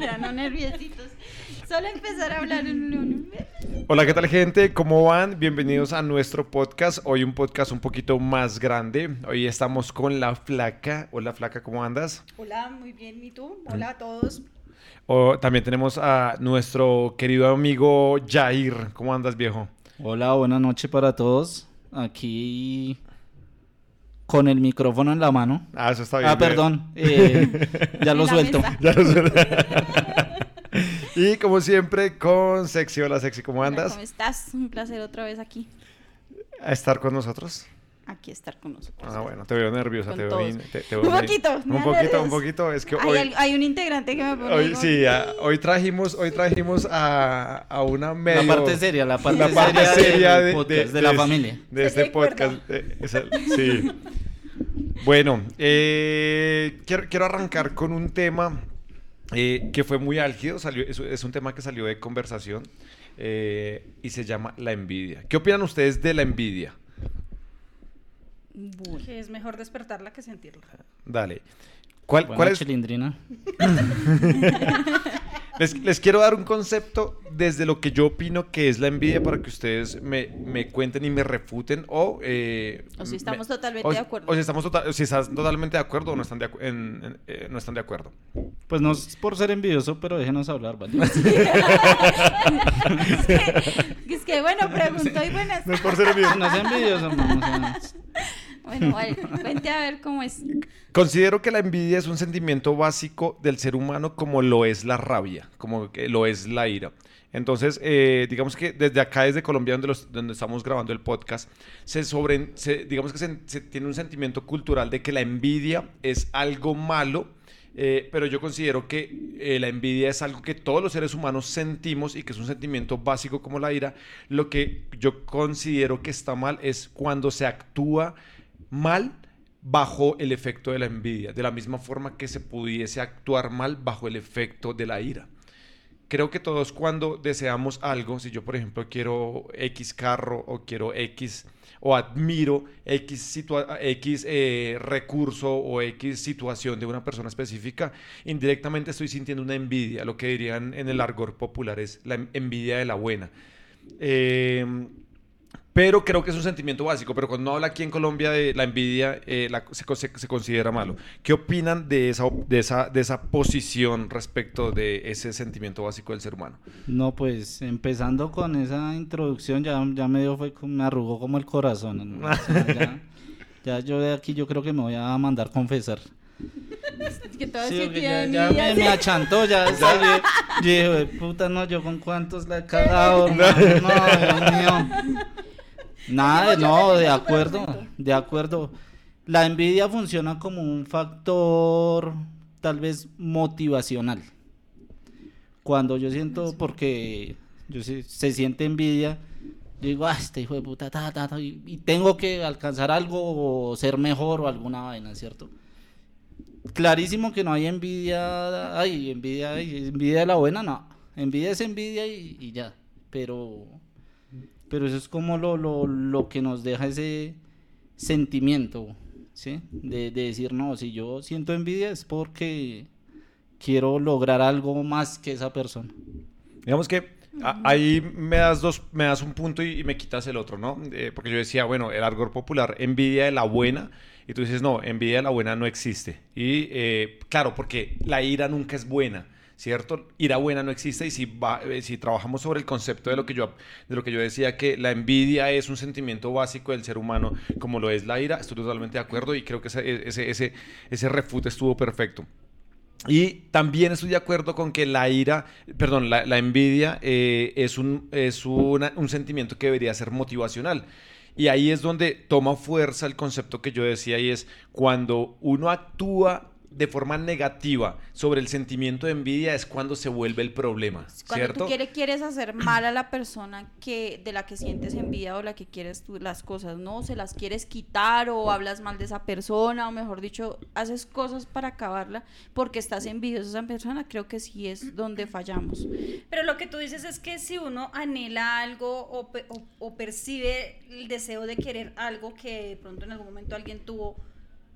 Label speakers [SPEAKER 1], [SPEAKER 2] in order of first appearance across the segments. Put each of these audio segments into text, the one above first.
[SPEAKER 1] ya no nerviositos. Solo empezar a hablar en un...
[SPEAKER 2] Hola, ¿qué tal gente? ¿Cómo van? Bienvenidos a nuestro podcast. Hoy un podcast un poquito más grande. Hoy estamos con la flaca. Hola, flaca, ¿cómo andas?
[SPEAKER 1] Hola, muy bien. ¿Y tú? Hola a todos.
[SPEAKER 2] También tenemos a nuestro querido amigo Jair. ¿Cómo andas, viejo?
[SPEAKER 3] Hola, buenas noches para todos. Aquí con el micrófono en la mano.
[SPEAKER 2] Ah, eso está bien.
[SPEAKER 3] Ah, perdón. eh, ya lo suelto.
[SPEAKER 2] Ya lo sé. y como siempre, con Sexy. Hola, Sexy, ¿cómo
[SPEAKER 1] Hola,
[SPEAKER 2] andas?
[SPEAKER 1] ¿Cómo estás? Un placer otra vez aquí.
[SPEAKER 2] A estar con nosotros.
[SPEAKER 1] Aquí estar con nosotros.
[SPEAKER 2] Ah, bueno, te veo nerviosa,
[SPEAKER 1] Con
[SPEAKER 2] te veo,
[SPEAKER 1] todos.
[SPEAKER 2] bien- te- te
[SPEAKER 1] Un
[SPEAKER 2] veo
[SPEAKER 1] poquito,
[SPEAKER 2] Un poquito,
[SPEAKER 1] nervios.
[SPEAKER 2] un poquito. Es que
[SPEAKER 1] hay,
[SPEAKER 2] hoy,
[SPEAKER 1] hay un integrante que me pone...
[SPEAKER 2] hoy sí, hoy trajimos, hoy trajimos a, a una medio...
[SPEAKER 3] La parte seria, la parte,
[SPEAKER 2] la parte
[SPEAKER 3] seria,
[SPEAKER 2] seria
[SPEAKER 3] del
[SPEAKER 2] de,
[SPEAKER 3] podcast,
[SPEAKER 2] de-
[SPEAKER 3] de la
[SPEAKER 2] de-
[SPEAKER 3] familia.
[SPEAKER 2] de este podcast. esa- sí. Bueno, eh, quiero, quiero arrancar con un tema eh, que fue muy álgido, salió, es, es un tema que salió de conversación eh, y se llama la envidia. ¿Qué opinan ustedes de la envidia?
[SPEAKER 1] Bueno.
[SPEAKER 4] Que es mejor despertarla que sentirla.
[SPEAKER 2] Dale. ¿Cuál,
[SPEAKER 3] Buena
[SPEAKER 2] cuál es,
[SPEAKER 3] chilindrina.
[SPEAKER 2] Les, les quiero dar un concepto desde lo que yo opino que es la envidia para que ustedes me, me cuenten y me refuten o... eh,
[SPEAKER 1] O si
[SPEAKER 2] me-
[SPEAKER 1] estamos totalmente
[SPEAKER 2] o-
[SPEAKER 1] de acuerdo.
[SPEAKER 2] O si, estamos total- si están totalmente de acuerdo o no están de, acu- en- en- eh, no están de acuerdo.
[SPEAKER 3] Pues no es por ser envidioso, pero déjenos hablar, ¿vale?
[SPEAKER 1] Es que bueno, pregunto y buenas.
[SPEAKER 2] No es por ser envidioso.
[SPEAKER 3] no es envidioso, o sea,
[SPEAKER 1] Bueno, vale, vente a ver cómo es.
[SPEAKER 2] Considero que la envidia es un sentimiento básico del ser humano como lo es la rabia, como lo es la ira. Entonces, eh, digamos que desde acá, desde Colombia, donde, los- donde estamos grabando el podcast, se sobre, digamos que se, se tiene un sentimiento cultural de que la envidia es algo malo, eh, pero yo considero que eh, la envidia es algo que todos los seres humanos sentimos y que es un sentimiento básico como la ira. Lo que yo considero que está mal es cuando se actúa mal bajo el efecto de la envidia, de la misma forma que se pudiese actuar mal bajo el efecto de la ira. Creo que todos cuando deseamos algo, si yo por ejemplo quiero X carro o quiero X o admiro X, X eh, recurso o X situación de una persona específica, indirectamente estoy sintiendo una envidia, lo que dirían en el argor popular es la en- envidia de la buena. Eh, pero creo que es un sentimiento básico, pero cuando uno habla aquí en Colombia de la envidia, eh, la- se, co- se- se considera malo. ¿Qué opinan de esa, de, esa, de esa posición respecto de ese sentimiento básico del ser humano?
[SPEAKER 3] No, pues empezando con esa introducción ya, ya me dio fue me arrugó como el corazón. hermano, o sea, ya, ya yo de aquí yo creo que me voy a mandar confesar.
[SPEAKER 1] Que todo
[SPEAKER 3] Sí,
[SPEAKER 1] tiene
[SPEAKER 3] ya, ya me, achantó, ya. Yo dije, "Jue puta, no, yo con cuántos la he cagado, no, Dios mío. Nada, no, de acuerdo, de acuerdo. La envidia funciona como un factor tal vez motivacional. Cuando yo siento, porque yo sé- se siente envidia, yo digo, ah, este hijo de puta, ta, ta, ta, y, y tengo que alcanzar algo o ser mejor o alguna vaina, ¿cierto? Clarísimo que no hay envidia, ay, envidia, ay, envidia de la buena, no. Envidia es envidia y, y ya. Pero, pero eso es como lo, lo, lo que nos deja ese sentimiento, ¿sí? De, de decir, no, si yo siento envidia es porque quiero lograr algo más que esa persona.
[SPEAKER 2] Digamos que ahí me das dos, me das un punto y, y me quitas el otro, ¿no? Eh, porque yo decía, bueno, el argor popular, envidia de la buena, y tú dices, no, envidia de la buena no existe. Y eh, claro, porque la ira nunca es buena. ¿Cierto? Ira buena no existe y eh, si trabajamos sobre el concepto de lo, que yo, de lo que yo decía, que la envidia es un sentimiento básico del ser humano, como lo es la ira, estoy totalmente de acuerdo y creo que ese, ese, ese, refute estuvo perfecto. Y también estoy de acuerdo con que la ira, perdón, la, la envidia eh, es, un, es una- un sentimiento que debería ser motivacional. Y ahí es donde toma fuerza el concepto que yo decía y es cuando uno actúa de forma negativa sobre el sentimiento de envidia es cuando se vuelve el problema,
[SPEAKER 1] Cuando
[SPEAKER 2] ¿cierto?
[SPEAKER 1] tú quieres, quieres hacer mal a la persona que de la que sientes envidia o la que quieres tú las cosas, ¿no? Se las quieres quitar o hablas mal de esa persona o mejor dicho, haces cosas para acabarla porque estás envidioso de esa persona, creo que sí es donde fallamos.
[SPEAKER 4] Pero lo que tú dices es que si uno anhela algo o, o- o percibe el deseo de querer algo que de pronto en algún momento alguien tuvo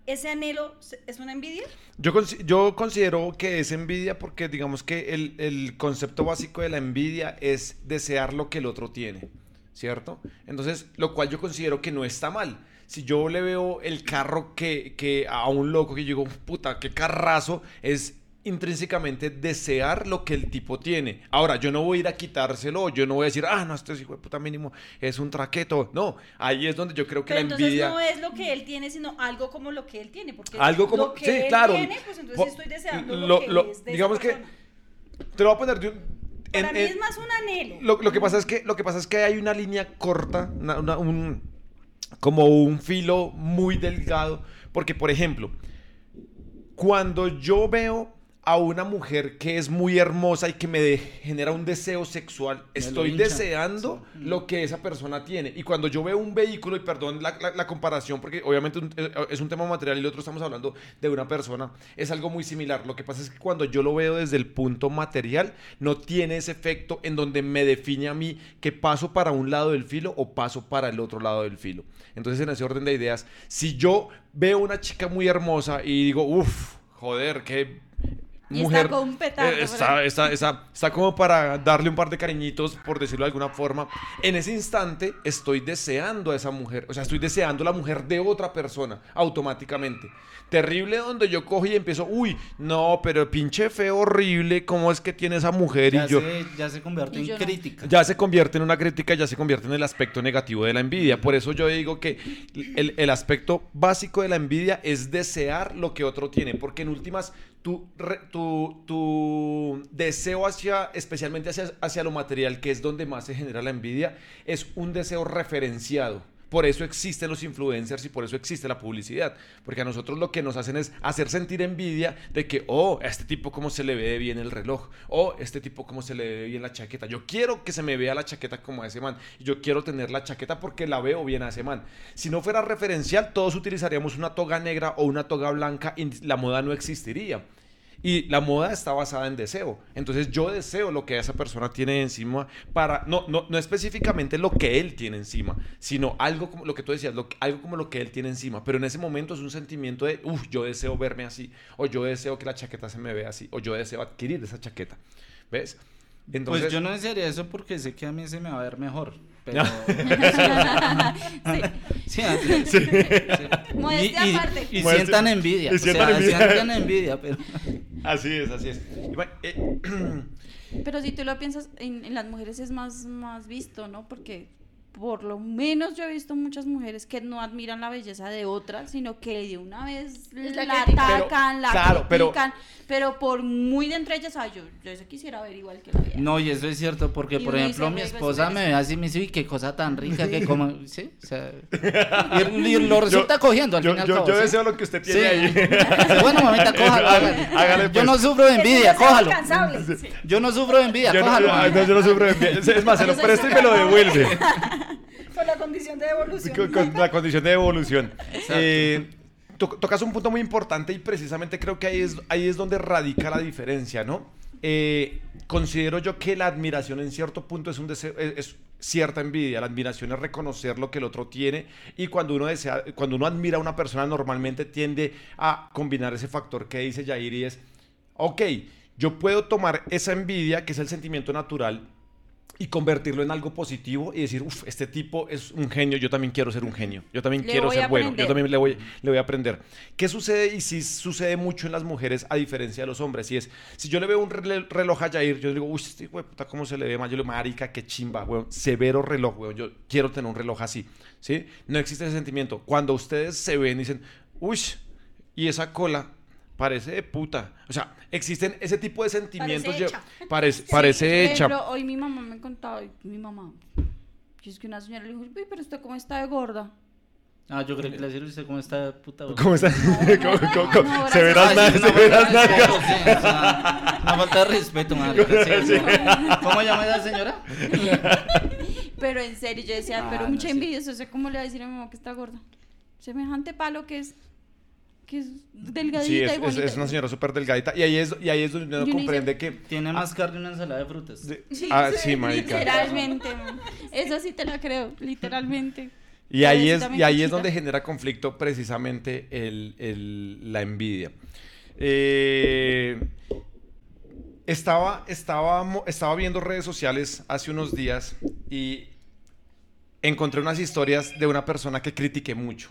[SPEAKER 4] ese anhelo es una envidia.
[SPEAKER 2] Yo, yo considero que es envidia porque digamos que el, el concepto básico de la envidia es desear lo que el otro tiene, ¿cierto? Entonces, lo cual yo considero que no está mal. Si yo le veo el carro que, que a un loco que yo digo, puta, qué carrazo, es intrínsecamente desear lo que el tipo tiene. Ahora, yo no voy a ir a quitárselo, yo no voy a decir, ah, no, este hijo de puta mínimo es un traqueto. No, ahí es donde yo creo que
[SPEAKER 4] Pero
[SPEAKER 2] la
[SPEAKER 4] entonces
[SPEAKER 2] envidia...
[SPEAKER 4] no es lo que él tiene, sino algo como lo que él tiene. Porque
[SPEAKER 2] Algo como-
[SPEAKER 4] lo que
[SPEAKER 2] sí,
[SPEAKER 4] él
[SPEAKER 2] claro.
[SPEAKER 4] tiene, pues entonces
[SPEAKER 2] Po-
[SPEAKER 4] estoy deseando lo,
[SPEAKER 2] lo-
[SPEAKER 4] que
[SPEAKER 2] lo-
[SPEAKER 4] es de
[SPEAKER 2] digamos que-. Te lo voy a poner de un...
[SPEAKER 4] Para
[SPEAKER 2] en-
[SPEAKER 4] mí es más un anhelo.
[SPEAKER 2] Lo, lo que pasa es que lo que pasa es que hay una línea corta, una- una- un, como un filo muy delgado, porque por ejemplo, cuando yo veo a una mujer que es muy hermosa y que me de- genera un deseo sexual, estoy deseando lo que esa persona tiene. Y cuando yo veo un vehículo, y perdón la, la- la comparación, porque obviamente un- eh, es un tema material y el otro estamos hablando de una persona, es algo muy similar. Lo que pasa es que cuando yo lo veo desde el punto material, no tiene ese efecto en donde me define a mí que paso para un lado del filo o paso para el otro lado del filo. Entonces, en ese orden de ideas, si yo veo una chica muy hermosa y digo, uff, joder, qué
[SPEAKER 1] Y está
[SPEAKER 2] mujer
[SPEAKER 1] con un petardo,
[SPEAKER 2] eh, está, está, está, está como para darle un par de cariñitos, por decirlo de alguna forma. En ese instante estoy deseando a esa mujer, o sea, estoy deseando la mujer de otra persona automáticamente. Terrible donde yo cojo y empiezo, uy, no, pero pinche feo, horrible, ¿cómo es que tiene esa mujer?
[SPEAKER 3] Ya,
[SPEAKER 2] y yo,
[SPEAKER 3] se, ya se convierte en
[SPEAKER 1] no.
[SPEAKER 3] crítica.
[SPEAKER 2] ya se convierte en una crítica, ya se convierte en el aspecto negativo de la envidia. Por eso yo digo que el, el aspecto básico de la envidia es desear lo que otro tiene, porque en últimas tu, re- tu, tu deseo hacia, especialmente hacia, hacia lo material, que es donde más se genera la envidia, es un deseo referenciado. Por eso existen los influencers y por eso existe la publicidad. Porque a nosotros lo que nos hacen es hacer sentir envidia de que, oh, a este tipo cómo se le ve bien el reloj. Oh, este tipo cómo se le ve bien la chaqueta. Yo quiero que se me vea la chaqueta como a ese man. Yo quiero tener la chaqueta porque la veo bien a ese man. Si no fuera referencial, todos utilizaríamos una toga negra o una toga blanca y la moda no existiría. Y la moda está basada en deseo. Entonces yo deseo lo que esa persona tiene encima para, no, no, no específicamente lo que él tiene encima, sino algo como lo que tú decías, lo algo como lo que él tiene encima. Pero en ese momento es un sentimiento de, uff, yo deseo verme así, o yo deseo que la chaqueta se me vea así, o yo deseo adquirir esa chaqueta. ¿Ves? Entonces,
[SPEAKER 3] pues yo no desearía eso porque sé que a mí se me va a ver mejor. Pero... sí, así- sí.
[SPEAKER 1] Modestia
[SPEAKER 3] Y- y-. Y, sientan envidia.
[SPEAKER 2] y
[SPEAKER 3] o sea,
[SPEAKER 2] sientan envidia.
[SPEAKER 3] sientan envidia, pero...
[SPEAKER 2] Así es, así es. Eh,
[SPEAKER 1] Pero si tú lo piensas, en, en las mujeres es más, más visto, ¿no? Porque por lo menos yo he visto muchas mujeres que no admiran la belleza de otras, sino que de una vez
[SPEAKER 4] La
[SPEAKER 1] la, atacan,
[SPEAKER 2] Pero,
[SPEAKER 1] la
[SPEAKER 2] claro, pero-
[SPEAKER 1] critican, pero, por muy de entre ellas, ay, yo, yo eso quisiera ver igual que la vida.
[SPEAKER 3] No, y eso es cierto, porque
[SPEAKER 1] Y
[SPEAKER 3] por ejemplo mi
[SPEAKER 1] "Luego es
[SPEAKER 3] esposa me ve así y me dice, uy, qué cosa tan rica que como, ¿sí? O sea, y, y lo resulta cogiendo al
[SPEAKER 2] yo,
[SPEAKER 3] fin y al
[SPEAKER 2] yo-
[SPEAKER 3] cabo,
[SPEAKER 2] yo
[SPEAKER 3] ¿sí?
[SPEAKER 2] deseo lo que usted
[SPEAKER 3] Sí.
[SPEAKER 2] tiene ahí.
[SPEAKER 3] Dice, bueno, mamita, cójalo.
[SPEAKER 2] Hágale,
[SPEAKER 3] hágale.
[SPEAKER 2] hágale,
[SPEAKER 3] Yo
[SPEAKER 2] pues.
[SPEAKER 3] no sufro de envidia, cójalo.
[SPEAKER 4] sí.
[SPEAKER 3] Yo no sufro de envidia,
[SPEAKER 2] Yo no,
[SPEAKER 3] cójalo.
[SPEAKER 2] no, yo no sufro de envidia. Es más, se lo
[SPEAKER 1] Yo
[SPEAKER 2] presto y me lo devuelve.
[SPEAKER 4] Por la condición de evolución.
[SPEAKER 2] con, con la condición de evolución. Eh, to- tocas un punto muy importante y precisamente creo que ahí es, ahí es donde radica la diferencia, ¿no? Eh, considero yo que la admiración en cierto punto es un deseo, es, es cierta envidia. La admiración es reconocer lo que el otro tiene y cuando uno desea, cuando uno admira a una persona normalmente tiende a combinar ese factor que dice Yair y es, ok, yo puedo tomar esa envidia que es el sentimiento natural y convertirlo en algo positivo y decir, uff, este tipo es un genio, yo también quiero ser un genio, yo también
[SPEAKER 1] Le
[SPEAKER 2] quiero ser bueno, yo también le voy, le voy a aprender. ¿Qué sucede? Y sí sucede mucho en las mujeres a diferencia de los hombres. Y es, si yo le veo un rel- reloj a Jair, yo le digo, uy, este puta, ¿cómo se le ve más? Yo le digo, marica, qué chimba, weón, severo reloj, weón, yo quiero tener un reloj así, ¿sí? No existe ese sentimiento. Cuando ustedes se ven y dicen, uy, y esa cola parece de puta. O sea, existen ese tipo de sentimientos.
[SPEAKER 4] Parece
[SPEAKER 2] yo-
[SPEAKER 4] hecha.
[SPEAKER 2] Parece,
[SPEAKER 1] Por
[SPEAKER 2] parece hecha.
[SPEAKER 1] ejemplo, hoy mi mamá me contaba, mi mamá, que es que una señora le dijo, uy, pero usted cómo está de gorda.
[SPEAKER 3] Ah, yo creo que le decir usted cómo está puta.
[SPEAKER 2] ¿Cómo está? ¿Cómo- cómo- cómo?
[SPEAKER 1] no,
[SPEAKER 2] Se verás
[SPEAKER 3] sí,
[SPEAKER 2] nada, se verás nada.
[SPEAKER 3] respeto, sí, o sea, Una falta de respeto, marica, sí. ¿Cómo llama esa señora?
[SPEAKER 1] Pero en serio, yo decía,
[SPEAKER 3] Ah,
[SPEAKER 1] pero
[SPEAKER 3] no,
[SPEAKER 1] mucha
[SPEAKER 3] sí.
[SPEAKER 1] envidia, ¿eso sé cómo le va a decir a mi mamá que está gorda? Semejante palo que es, que es delgadita
[SPEAKER 2] Sí, es,
[SPEAKER 1] y
[SPEAKER 2] es-
[SPEAKER 1] bonita.
[SPEAKER 2] es una señora súper delgadita. Y ahí es, y ahí es donde uno
[SPEAKER 1] dice-
[SPEAKER 2] comprende que.
[SPEAKER 3] Tiene más carne una ensalada de frutas.
[SPEAKER 2] de-
[SPEAKER 1] Sí,
[SPEAKER 2] ah,
[SPEAKER 1] sí,
[SPEAKER 2] sí, marica.
[SPEAKER 1] Literalmente, eso sí te la creo, literalmente.
[SPEAKER 2] Y ahí es, y ahí es donde genera conflicto precisamente el- el- la envidia. Eh, estaba, estaba, estaba viendo redes sociales hace unos días y encontré unas historias de una persona que critiqué mucho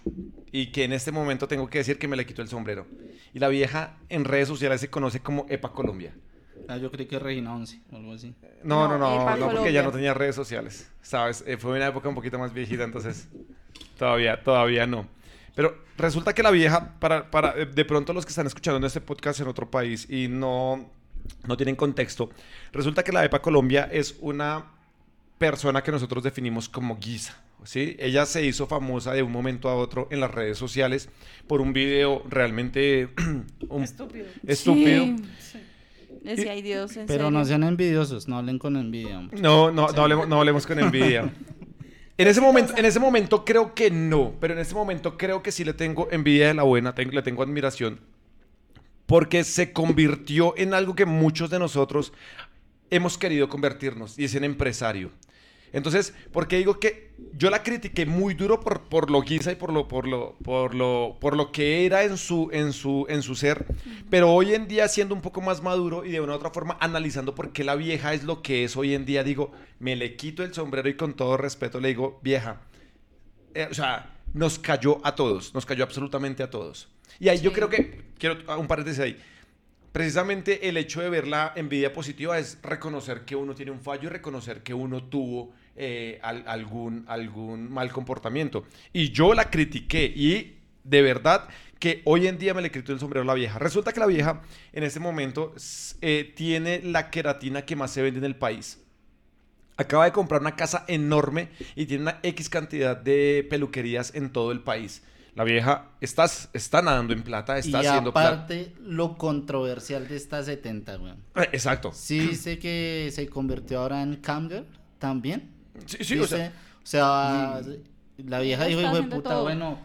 [SPEAKER 2] y que en este momento tengo que decir que me le quitó el sombrero. Y la vieja en redes sociales se conoce como Epa Colombia.
[SPEAKER 3] Ah, yo creí que Regina 11 o algo así.
[SPEAKER 2] No, no,
[SPEAKER 1] No,
[SPEAKER 2] no, porque ya no tenía redes sociales, ¿sabes? Eh, fue una época un poquito más viejita, entonces todavía, todavía no. Pero resulta que la vieja, para, para eh, de pronto los que están escuchando en este podcast en otro país y no, no tienen contexto, resulta que la EPA Colombia es una persona que nosotros definimos como guisa. ¿sí? Ella se hizo famosa de un momento a otro en las redes sociales por un video realmente un-
[SPEAKER 4] Estúpido.
[SPEAKER 2] estúpido.
[SPEAKER 1] Sí. Decía, ay Dios, en
[SPEAKER 3] Pero no sean envidiosos, no hablen con envidia. hombre.
[SPEAKER 2] No, no, no hablemos, no hablemos con envidia. En ese, momento, en ese momento creo que no, pero en ese momento creo que sí le tengo envidia de la buena, le tengo admiración, porque se convirtió en algo que muchos de nosotros hemos querido convertirnos, y es en empresario. Entonces, porque digo que yo la critiqué muy duro por, por lo guisa y por lo, por lo, por lo, por lo que era en su, en su, en su ser, pero hoy en día siendo un poco más maduro y de una u otra forma analizando por qué la vieja es lo que es hoy en día, digo, me le quito el sombrero y con todo respeto le digo, vieja, eh, o sea, nos cayó a todos, nos cayó absolutamente a todos. Y ahí yo creo que, quiero un paréntesis ahí, precisamente el hecho de ver la envidia positiva es reconocer que uno tiene un fallo y reconocer que uno tuvo eh, al- algún, algún mal comportamiento. Y yo la critiqué y de verdad que hoy en día me le quito el sombrero a la vieja. Resulta que la vieja en este momento eh, tiene la queratina que más se vende en el país. Acaba de comprar una casa enorme y tiene una X cantidad de peluquerías en todo el país. La vieja está, está nadando en plata, está
[SPEAKER 3] y
[SPEAKER 2] haciendo plata.
[SPEAKER 3] aparte, lo controversial de esta 70, weón.
[SPEAKER 2] Eh, Exacto.
[SPEAKER 3] Sí dice que se convirtió ahora en camgirl también.
[SPEAKER 2] Sí, sí, o sea,
[SPEAKER 3] Dice, o sea, la vieja dijo, hijo de puta,
[SPEAKER 1] todo.
[SPEAKER 3] bueno,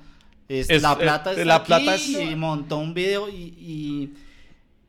[SPEAKER 3] es-
[SPEAKER 2] Es-
[SPEAKER 3] la
[SPEAKER 2] eh,
[SPEAKER 3] plata está
[SPEAKER 2] la
[SPEAKER 3] aquí",
[SPEAKER 2] plata es-
[SPEAKER 3] y montó un video y, y,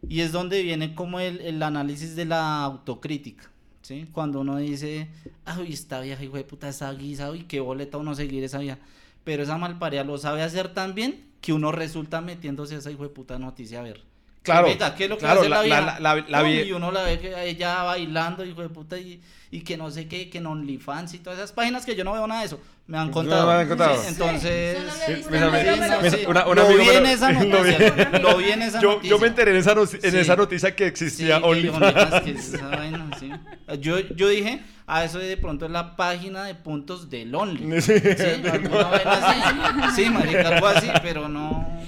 [SPEAKER 3] y es donde viene como el, el análisis de la autocrítica, ¿sí? Cuando uno dice, ay, esta vieja, hijo de puta, esa guisa, uy, qué boleta uno seguir esa vieja. Pero esa malparia lo sabe hacer tan bien que uno resulta metiéndose a esa hijo de puta noticia a ver.
[SPEAKER 2] Claro,
[SPEAKER 3] Venga, ¿qué es lo que
[SPEAKER 2] claro,
[SPEAKER 3] hace la,
[SPEAKER 2] la-
[SPEAKER 3] vieja?
[SPEAKER 2] la- la- la
[SPEAKER 3] Pum,
[SPEAKER 2] vie-
[SPEAKER 3] Y uno la ve que ella bailando, hijo de puta, y, y que no sé qué, que en OnlyFans y todas esas páginas que yo no veo nada de eso. Me han
[SPEAKER 2] No,
[SPEAKER 3] contado.
[SPEAKER 2] me han contado.
[SPEAKER 3] Sí, entonces,
[SPEAKER 2] Sí,
[SPEAKER 1] dicen,
[SPEAKER 2] mis amigos-
[SPEAKER 1] "Pero,
[SPEAKER 2] mis-
[SPEAKER 1] pero,
[SPEAKER 2] una- un
[SPEAKER 3] lo
[SPEAKER 2] amigo
[SPEAKER 3] vi en esa noticia. Lo vi en esa
[SPEAKER 2] yo,
[SPEAKER 3] noticia.
[SPEAKER 2] yo me enteré en esa, no- en
[SPEAKER 3] Sí.
[SPEAKER 2] esa noticia que
[SPEAKER 3] Sí,
[SPEAKER 2] existía
[SPEAKER 3] que
[SPEAKER 2] OnlyFans.
[SPEAKER 3] OnlyFans, que es esa vaina, sí. Yo, yo dije, ah, eso de pronto es la página de puntos del Only.
[SPEAKER 2] Sí.
[SPEAKER 3] Sí, alguna vaina así. Sí, marica, algo así, pero no.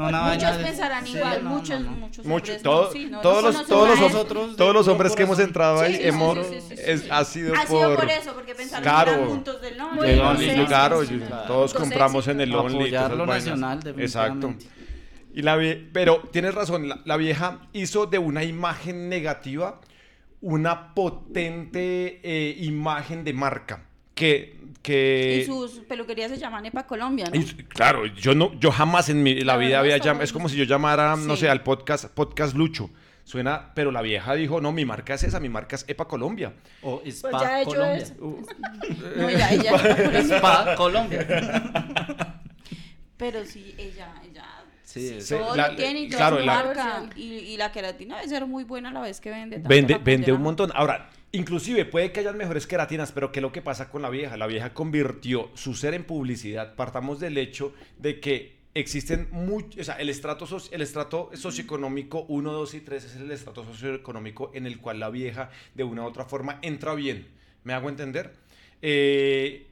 [SPEAKER 3] No, vaina
[SPEAKER 1] Muchos pensarán
[SPEAKER 3] sí,
[SPEAKER 1] igual,
[SPEAKER 3] no,
[SPEAKER 1] muchos,
[SPEAKER 3] no, no.
[SPEAKER 1] muchos
[SPEAKER 2] Mucho-
[SPEAKER 1] hombres
[SPEAKER 2] todo-
[SPEAKER 1] no, sí, no,
[SPEAKER 2] todos
[SPEAKER 1] no
[SPEAKER 2] los, todos
[SPEAKER 1] a
[SPEAKER 2] los,
[SPEAKER 3] nosotros
[SPEAKER 2] todos los hombres que hemos entrado ahí hemos,
[SPEAKER 1] sí, sí, sí, sí,
[SPEAKER 2] es-
[SPEAKER 1] sí.
[SPEAKER 2] ha sido
[SPEAKER 1] Ha
[SPEAKER 2] por...
[SPEAKER 1] sido por eso, porque pensaron eran puntos del Only.
[SPEAKER 2] El
[SPEAKER 4] Muy
[SPEAKER 2] Only,
[SPEAKER 4] éxito.
[SPEAKER 2] claro,
[SPEAKER 3] Sí,
[SPEAKER 2] yo-
[SPEAKER 3] claro.
[SPEAKER 2] todos compramos en el. Only.
[SPEAKER 3] nacional,
[SPEAKER 2] Exacto. Y la vie- pero tienes razón, la, la vieja hizo de una imagen negativa una potente eh, imagen de marca. Que, que
[SPEAKER 1] Y sus peluquerías se llaman Epa Colombia, ¿no?
[SPEAKER 2] y, claro, yo no, yo jamás en mi la vida había llamado, es como si yo llamara, no sé, al podcast, podcast Lucho. Suena, pero la vieja dijo, no, mi marca es esa, mi marca es Epa Colombia.
[SPEAKER 3] O
[SPEAKER 4] Pues
[SPEAKER 3] Spa
[SPEAKER 4] ya he hecho
[SPEAKER 3] Colombia.
[SPEAKER 4] eso.
[SPEAKER 1] No, ella, ella Epa Colombia.
[SPEAKER 3] Spa Colombia.
[SPEAKER 1] Pero sí, ella, ella
[SPEAKER 3] Sí,
[SPEAKER 2] Sí,
[SPEAKER 1] todo
[SPEAKER 2] la-
[SPEAKER 1] lo tiene y
[SPEAKER 2] claro,
[SPEAKER 1] su
[SPEAKER 2] la-
[SPEAKER 1] marca. Y, y la queratina debe ser muy buena a la vez que vende.
[SPEAKER 2] Vende, vende un montón. Ahora, inclusive puede que hayan mejores queratinas, pero ¿qué es lo que pasa con la vieja? La vieja convirtió su ser en publicidad. Partamos del hecho de que existen muchos, o sea, el estrato, soci- el estrato socioeconómico 1, 2 y 3 es el estrato socioeconómico en el cual la vieja de una u otra forma entra bien. ¿Me hago entender? Eh,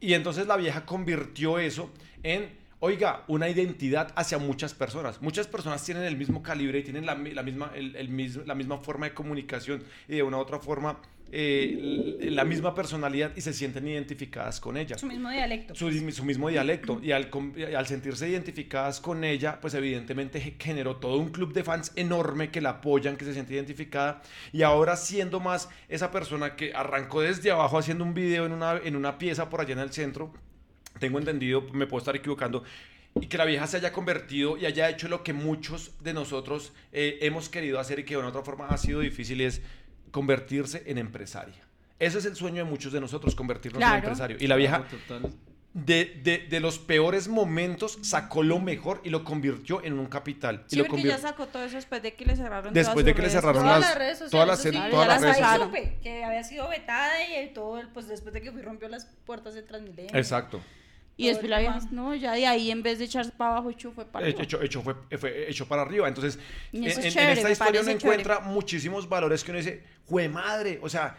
[SPEAKER 2] y entonces la vieja convirtió eso en, oiga, una identidad hacia muchas personas. Muchas personas tienen el mismo calibre y tienen la, la misma, el- el mis- la misma forma de comunicación y de una u otra forma eh, la misma personalidad y se sienten identificadas con ella.
[SPEAKER 4] Su mismo dialecto.
[SPEAKER 2] Su, su mismo dialecto y al, y al sentirse identificadas con ella, pues evidentemente ge- generó todo un club de fans enorme que la apoyan, que se siente identificada y ahora siendo más esa persona que arrancó desde abajo haciendo un video en una, en una pieza por allá en el centro, tengo entendido, me puedo estar equivocando, y que la vieja se haya convertido y haya hecho lo que muchos de nosotros eh, hemos querido hacer y que de una otra forma ha sido difícil es convertirse en empresaria. Ese es el sueño de muchos de nosotros, convertirnos en
[SPEAKER 1] Claro.
[SPEAKER 2] empresario. Y la vieja,
[SPEAKER 3] Total.
[SPEAKER 2] de, de- de los peores momentos, sacó lo mejor y lo convirtió en un capital. y
[SPEAKER 1] Sí,
[SPEAKER 2] lo
[SPEAKER 1] porque ya sacó todo eso después de que le cerraron
[SPEAKER 2] Después
[SPEAKER 1] todas
[SPEAKER 2] de que le
[SPEAKER 1] redes
[SPEAKER 2] cerraron
[SPEAKER 4] Todas
[SPEAKER 2] las-
[SPEAKER 4] las redes sociales.
[SPEAKER 2] todas las-
[SPEAKER 4] sí,
[SPEAKER 2] todas
[SPEAKER 1] las
[SPEAKER 4] ya
[SPEAKER 1] redes
[SPEAKER 4] supe que había sido vetada y todo, pues después de que fui rompió las puertas de Transmilenio.
[SPEAKER 2] Exacto.
[SPEAKER 1] Y después la vieja, no, ya de ahí en vez de echarse para abajo, echó fue para arriba.
[SPEAKER 2] Hecho, hecho, fue, fue hecho para arriba. Entonces, en,
[SPEAKER 1] es
[SPEAKER 2] en- en esta historia uno
[SPEAKER 1] chévere.
[SPEAKER 2] encuentra muchísimos valores que uno dice, jue madre, o sea,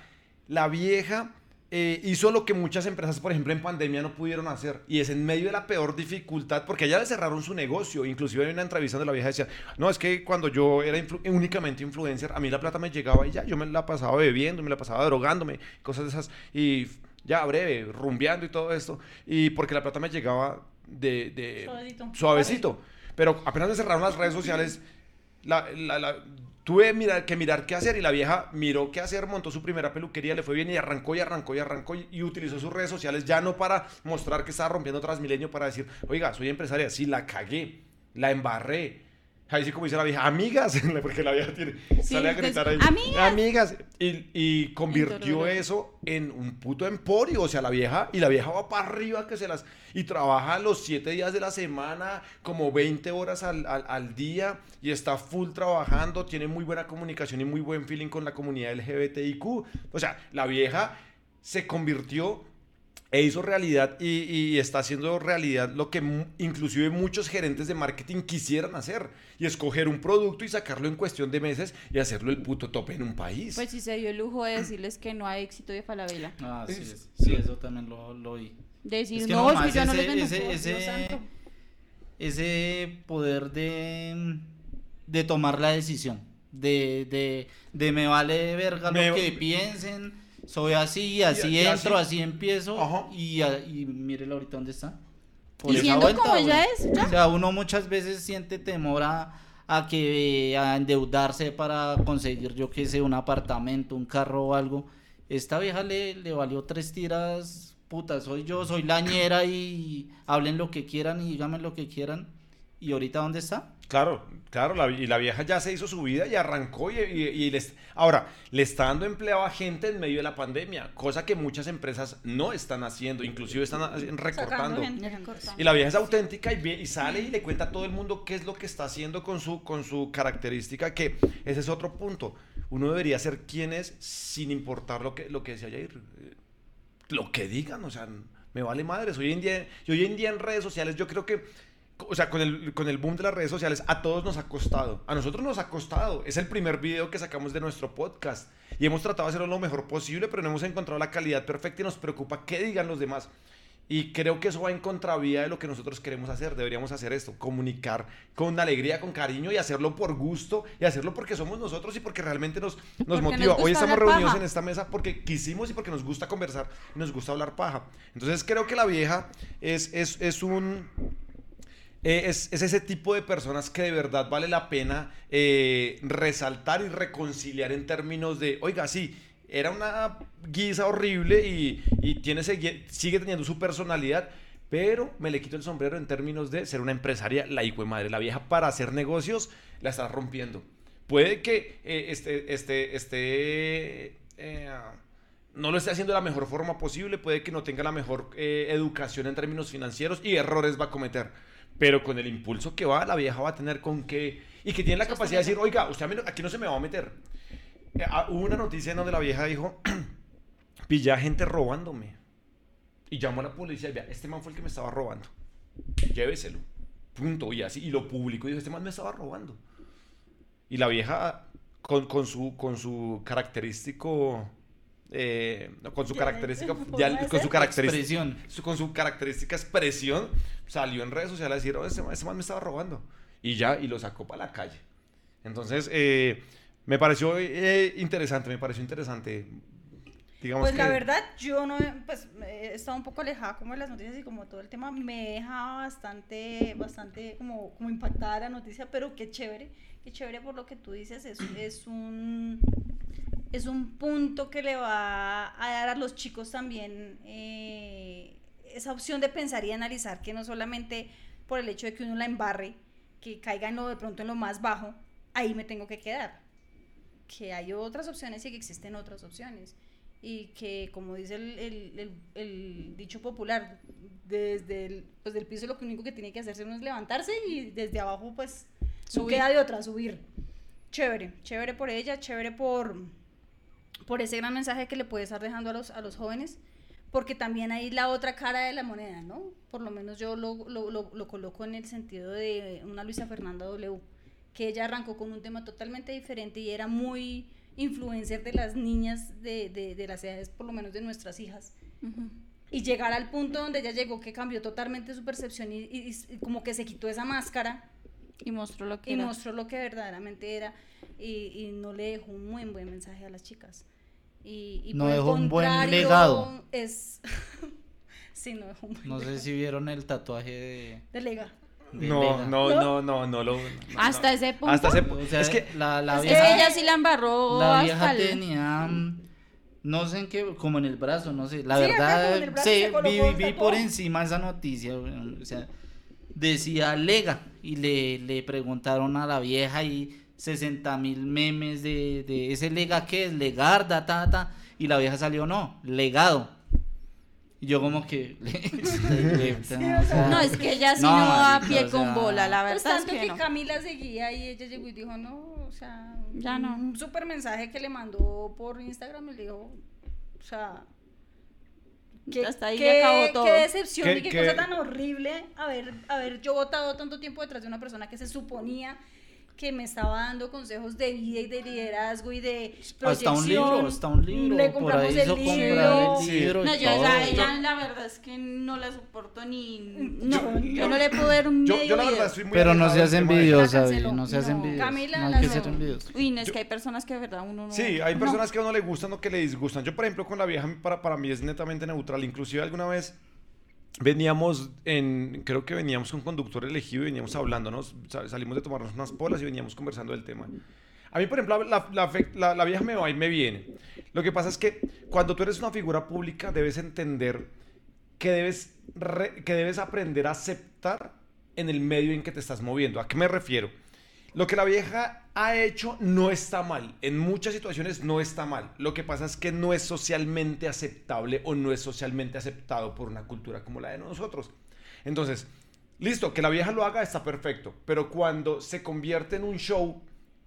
[SPEAKER 2] la vieja eh, hizo lo que muchas empresas, por ejemplo, en pandemia no pudieron hacer. Y es en medio de la peor dificultad, porque allá le cerraron su negocio. Inclusive hay una entrevista donde la vieja decía, no, es que cuando yo era influ- únicamente influencer, a mí la plata me llegaba y ya, yo me la pasaba bebiendo, me la pasaba drogándome, cosas de esas. Y ya breve, rumbeando y todo esto. Y porque la plata me llegaba de... de
[SPEAKER 4] Suavecito.
[SPEAKER 2] suavecito. Pero apenas me cerraron las redes sociales, la, la- la- tuve mirar, que mirar qué hacer y la vieja miró qué hacer, montó su primera peluquería, le fue bien y arrancó y arrancó y arrancó y, y utilizó sus redes sociales ya no para mostrar que estaba rompiendo Transmilenio, para decir, oiga, soy empresaria, sí, la cagué, la embarré. Ahí sí como dice la vieja, amigas, porque la vieja tiene,
[SPEAKER 1] Sí,
[SPEAKER 2] sale a gritar ahí,
[SPEAKER 1] "Amigas".
[SPEAKER 2] amigas, y, y convirtió eso en un puto emporio, o sea, la vieja, y la vieja va para arriba que se las, y trabaja los siete días de la semana, como 20 horas al, al- al día, y está full trabajando, tiene muy buena comunicación y muy buen feeling con la comunidad LGBTIQ, o sea, la vieja se convirtió e hizo realidad y, y está haciendo realidad lo que inclusive muchos gerentes de marketing quisieran hacer y escoger un producto y sacarlo en cuestión de meses y hacerlo el puto tope en un país.
[SPEAKER 1] Pues sí se dio el lujo de decirles que no hay éxito de Falabella.
[SPEAKER 3] Ah, sí,
[SPEAKER 2] Es-
[SPEAKER 3] sí, eso también lo, lo oí.
[SPEAKER 1] De decir,
[SPEAKER 3] Es que
[SPEAKER 1] no, es
[SPEAKER 3] nomás
[SPEAKER 1] que yo no
[SPEAKER 3] ese-
[SPEAKER 1] les vendo.
[SPEAKER 3] ese-
[SPEAKER 1] Por
[SPEAKER 3] ese-
[SPEAKER 1] Dios santo.
[SPEAKER 3] ese poder de, de tomar la decisión, de, de, de me vale verga
[SPEAKER 2] Me-
[SPEAKER 3] lo que piensen, soy así, así
[SPEAKER 2] y así-
[SPEAKER 3] entro, así, empiezo,
[SPEAKER 2] Ajá.
[SPEAKER 3] y, a- y mírelo ahorita dónde está.
[SPEAKER 1] Y
[SPEAKER 3] esa
[SPEAKER 1] siendo como es, ya.
[SPEAKER 3] O sea, uno muchas veces siente temor a, a que a endeudarse para conseguir, yo qué sé, un apartamento, un carro o algo. Esta vieja le, le valió tres tiras, puta, soy yo, soy la ñera y hablen lo que quieran y díganme lo que quieran. ¿Y ahorita dónde está?
[SPEAKER 2] Claro, claro, la, y la vieja ya se hizo su vida y arrancó y, y- y les, ahora, le está dando empleo a gente en medio de la pandemia, cosa que muchas empresas no están haciendo, inclusive están recortando. Y la vieja es auténtica y, ve- y sale y le cuenta a todo el mundo qué es lo que está haciendo con su, con su característica, que ese es otro punto. Uno debería ser quien es sin importar lo que, lo que decía Jair. Eh, Lo que digan, o sea, me vale madres. Hoy en día, y hoy en día en redes sociales yo creo que, o sea, con el, con el boom de las redes sociales, a todos nos ha costado. A nosotros nos ha costado. Es el primer video que sacamos de nuestro podcast. Y hemos tratado de hacerlo lo mejor posible, pero no hemos encontrado la calidad perfecta y nos preocupa qué digan los demás. Y creo que eso va en contravía de lo que nosotros queremos hacer. Deberíamos hacer esto, comunicar con alegría, con cariño y hacerlo por gusto y hacerlo porque somos nosotros y porque realmente nos, nos
[SPEAKER 1] Porque nos
[SPEAKER 2] motiva.
[SPEAKER 1] gusta
[SPEAKER 2] Hoy estamos reunidos
[SPEAKER 1] paja.
[SPEAKER 2] en esta mesa porque quisimos y porque nos gusta conversar y nos gusta hablar paja. Entonces creo que la vieja es, es, es un... eh, es, es ese tipo de personas que de verdad vale la pena eh, resaltar y reconciliar en términos de, oiga, sí, era una guisa horrible y, y tiene, sigue, teniendo su personalidad, pero me le quito el sombrero en términos de ser una empresaria, la hijo de madre. La vieja para hacer negocios la está rompiendo. Puede que eh, este, este, este, no lo esté haciendo de la mejor forma posible, puede que no tenga la mejor educación en términos financieros y errores va a cometer. Pero con el impulso que va, la vieja va a tener con que... Y que tiene la capacidad de decir, oiga, usted aquí no se me va a meter. Eh, ah, hubo una noticia en donde la vieja dijo, pillé a gente robándome. Y llamó a la policía y vea, este man fue el que me estaba robando. Lléveselo. Punto. Y así, y lo publicó y dijo, este man me estaba robando. Y la vieja, con, con su, con su característico... eh, con su característica ya- con su característica
[SPEAKER 3] Expresión.
[SPEAKER 2] su- con su característica expresión, salió en redes sociales a decir, oh, ese, man- ese man me estaba robando. Y ya, y lo sacó para la calle. Entonces, eh, me pareció eh, interesante, me pareció interesante. Digamos
[SPEAKER 4] Pues la verdad, yo no, pues he estado un poco alejada como de las noticias y como todo el tema me deja bastante, bastante como, como impactada la noticia, pero qué chévere, qué chévere por lo que tú dices, es, es un es un punto que le va a dar a los chicos también eh, esa opción de pensar y analizar que no solamente por el hecho de que uno la embarre, que caiga en lo de pronto en lo más bajo, ahí me tengo que quedar que hay otras opciones y que existen otras opciones. y que, como dice el, el- el- el dicho popular, desde el pues del piso lo único que tiene que hacerse uno es levantarse y desde abajo pues no
[SPEAKER 1] Subir.
[SPEAKER 4] queda de otra, subir. Chévere, chévere por ella, chévere por, por ese gran mensaje que le puede estar dejando a los, a los jóvenes, porque también hay la otra cara de la moneda, ¿no? Por lo menos yo lo, lo, lo, lo coloco en el sentido de una Luisa Fernanda W, que ella arrancó con un tema totalmente diferente y era muy influencer de las niñas de, de, de las edades, por lo menos de nuestras hijas.
[SPEAKER 1] Ujú.
[SPEAKER 4] Y llegar al punto donde ella llegó, que cambió totalmente su percepción y, y- y como que se quitó esa máscara
[SPEAKER 1] Y mostró lo que
[SPEAKER 4] y
[SPEAKER 1] era.
[SPEAKER 4] mostró lo que verdaderamente era y, y no le dejó un muy buen mensaje a las chicas. Y, y
[SPEAKER 3] No dejó un buen legado.
[SPEAKER 4] Es... sí, no dejó un buen
[SPEAKER 3] No sé si vieron el tatuaje de,
[SPEAKER 4] De lega.
[SPEAKER 3] de
[SPEAKER 2] No,
[SPEAKER 3] Lega.
[SPEAKER 2] no, no, no, no, lo. no,
[SPEAKER 1] Hasta
[SPEAKER 2] no.
[SPEAKER 1] ese punto.
[SPEAKER 2] Hasta ese punto.
[SPEAKER 3] O sea,
[SPEAKER 2] es que
[SPEAKER 3] la, la
[SPEAKER 1] Es que
[SPEAKER 3] vieja,
[SPEAKER 1] ella sí la embarró
[SPEAKER 3] la
[SPEAKER 1] hasta
[SPEAKER 3] vieja
[SPEAKER 1] el-
[SPEAKER 3] tenía, mm, no sé en qué, como en el brazo, no sé. La
[SPEAKER 4] Sí,
[SPEAKER 3] verdad, sí, vi, vi por encima esa noticia, o sea, decía Lega y le, le preguntaron a la vieja y 60 mil memes de, de ese Lega que es Legarda, ta, ta, y la vieja salió, no, legado. Y yo como que...
[SPEAKER 1] No, es que ella sí
[SPEAKER 3] No,
[SPEAKER 1] no, va a pie
[SPEAKER 3] o
[SPEAKER 1] con
[SPEAKER 3] sea,
[SPEAKER 1] bola, la
[SPEAKER 4] Pues
[SPEAKER 1] verdad es
[SPEAKER 4] tanto
[SPEAKER 1] que,
[SPEAKER 4] que,
[SPEAKER 1] no.
[SPEAKER 4] Camila seguía y ella llegó y dijo, no, o sea,
[SPEAKER 1] Ya no.
[SPEAKER 4] Un súper mensaje que le mandó por Instagram y le dijo, o sea, qué,
[SPEAKER 1] Hasta ahí
[SPEAKER 4] qué-
[SPEAKER 1] acabó todo.
[SPEAKER 4] qué decepción
[SPEAKER 2] ¿Qué-
[SPEAKER 4] y qué,
[SPEAKER 2] qué-
[SPEAKER 4] cosa tan horrible haber, haber yo votado tanto tiempo detrás de una persona que se suponía que me estaba dando consejos de vida y de liderazgo y de
[SPEAKER 3] Hasta un libro,
[SPEAKER 4] proyección.
[SPEAKER 3] hasta un libro.
[SPEAKER 4] Le
[SPEAKER 3] por
[SPEAKER 4] compramos
[SPEAKER 3] ahí
[SPEAKER 4] el libro.
[SPEAKER 3] el libro.
[SPEAKER 1] No, yo
[SPEAKER 3] todo.
[SPEAKER 1] ya, ella la verdad es que no la soporto ni... No,
[SPEAKER 4] Yo-
[SPEAKER 1] yo, no le puedo dar un
[SPEAKER 2] yo,
[SPEAKER 1] medio
[SPEAKER 2] yo la verdad estoy muy
[SPEAKER 3] Pero no seas envidiosa, no seas envidiosa.
[SPEAKER 4] Camila
[SPEAKER 3] no hay que ser envidiosa.
[SPEAKER 1] Uy, no, es que hay personas que de verdad uno no...
[SPEAKER 2] Sí, hay
[SPEAKER 1] no.
[SPEAKER 2] personas que a uno le gustan o que le disgustan. Yo, por ejemplo, con la vieja, para, para mí es netamente neutral. Inclusive alguna vez veníamos en, creo que veníamos con conductor elegido y veníamos hablando, ¿no? Sa- Salimos de tomarnos unas polas y veníamos conversando del tema. A mí, por ejemplo, la, la, la- la vieja me va y me viene. Lo que pasa es que cuando tú eres una figura pública debes entender que debes, re- que debes aprender a aceptar en el medio en que te estás moviendo. ¿A qué me refiero? Lo que la vieja ha hecho no está mal. En muchas situaciones no está mal. Lo que pasa es que no es socialmente aceptable o no es socialmente aceptado por una cultura como la de nosotros. Entonces, listo, que la vieja lo haga está perfecto. Pero cuando se convierte en un show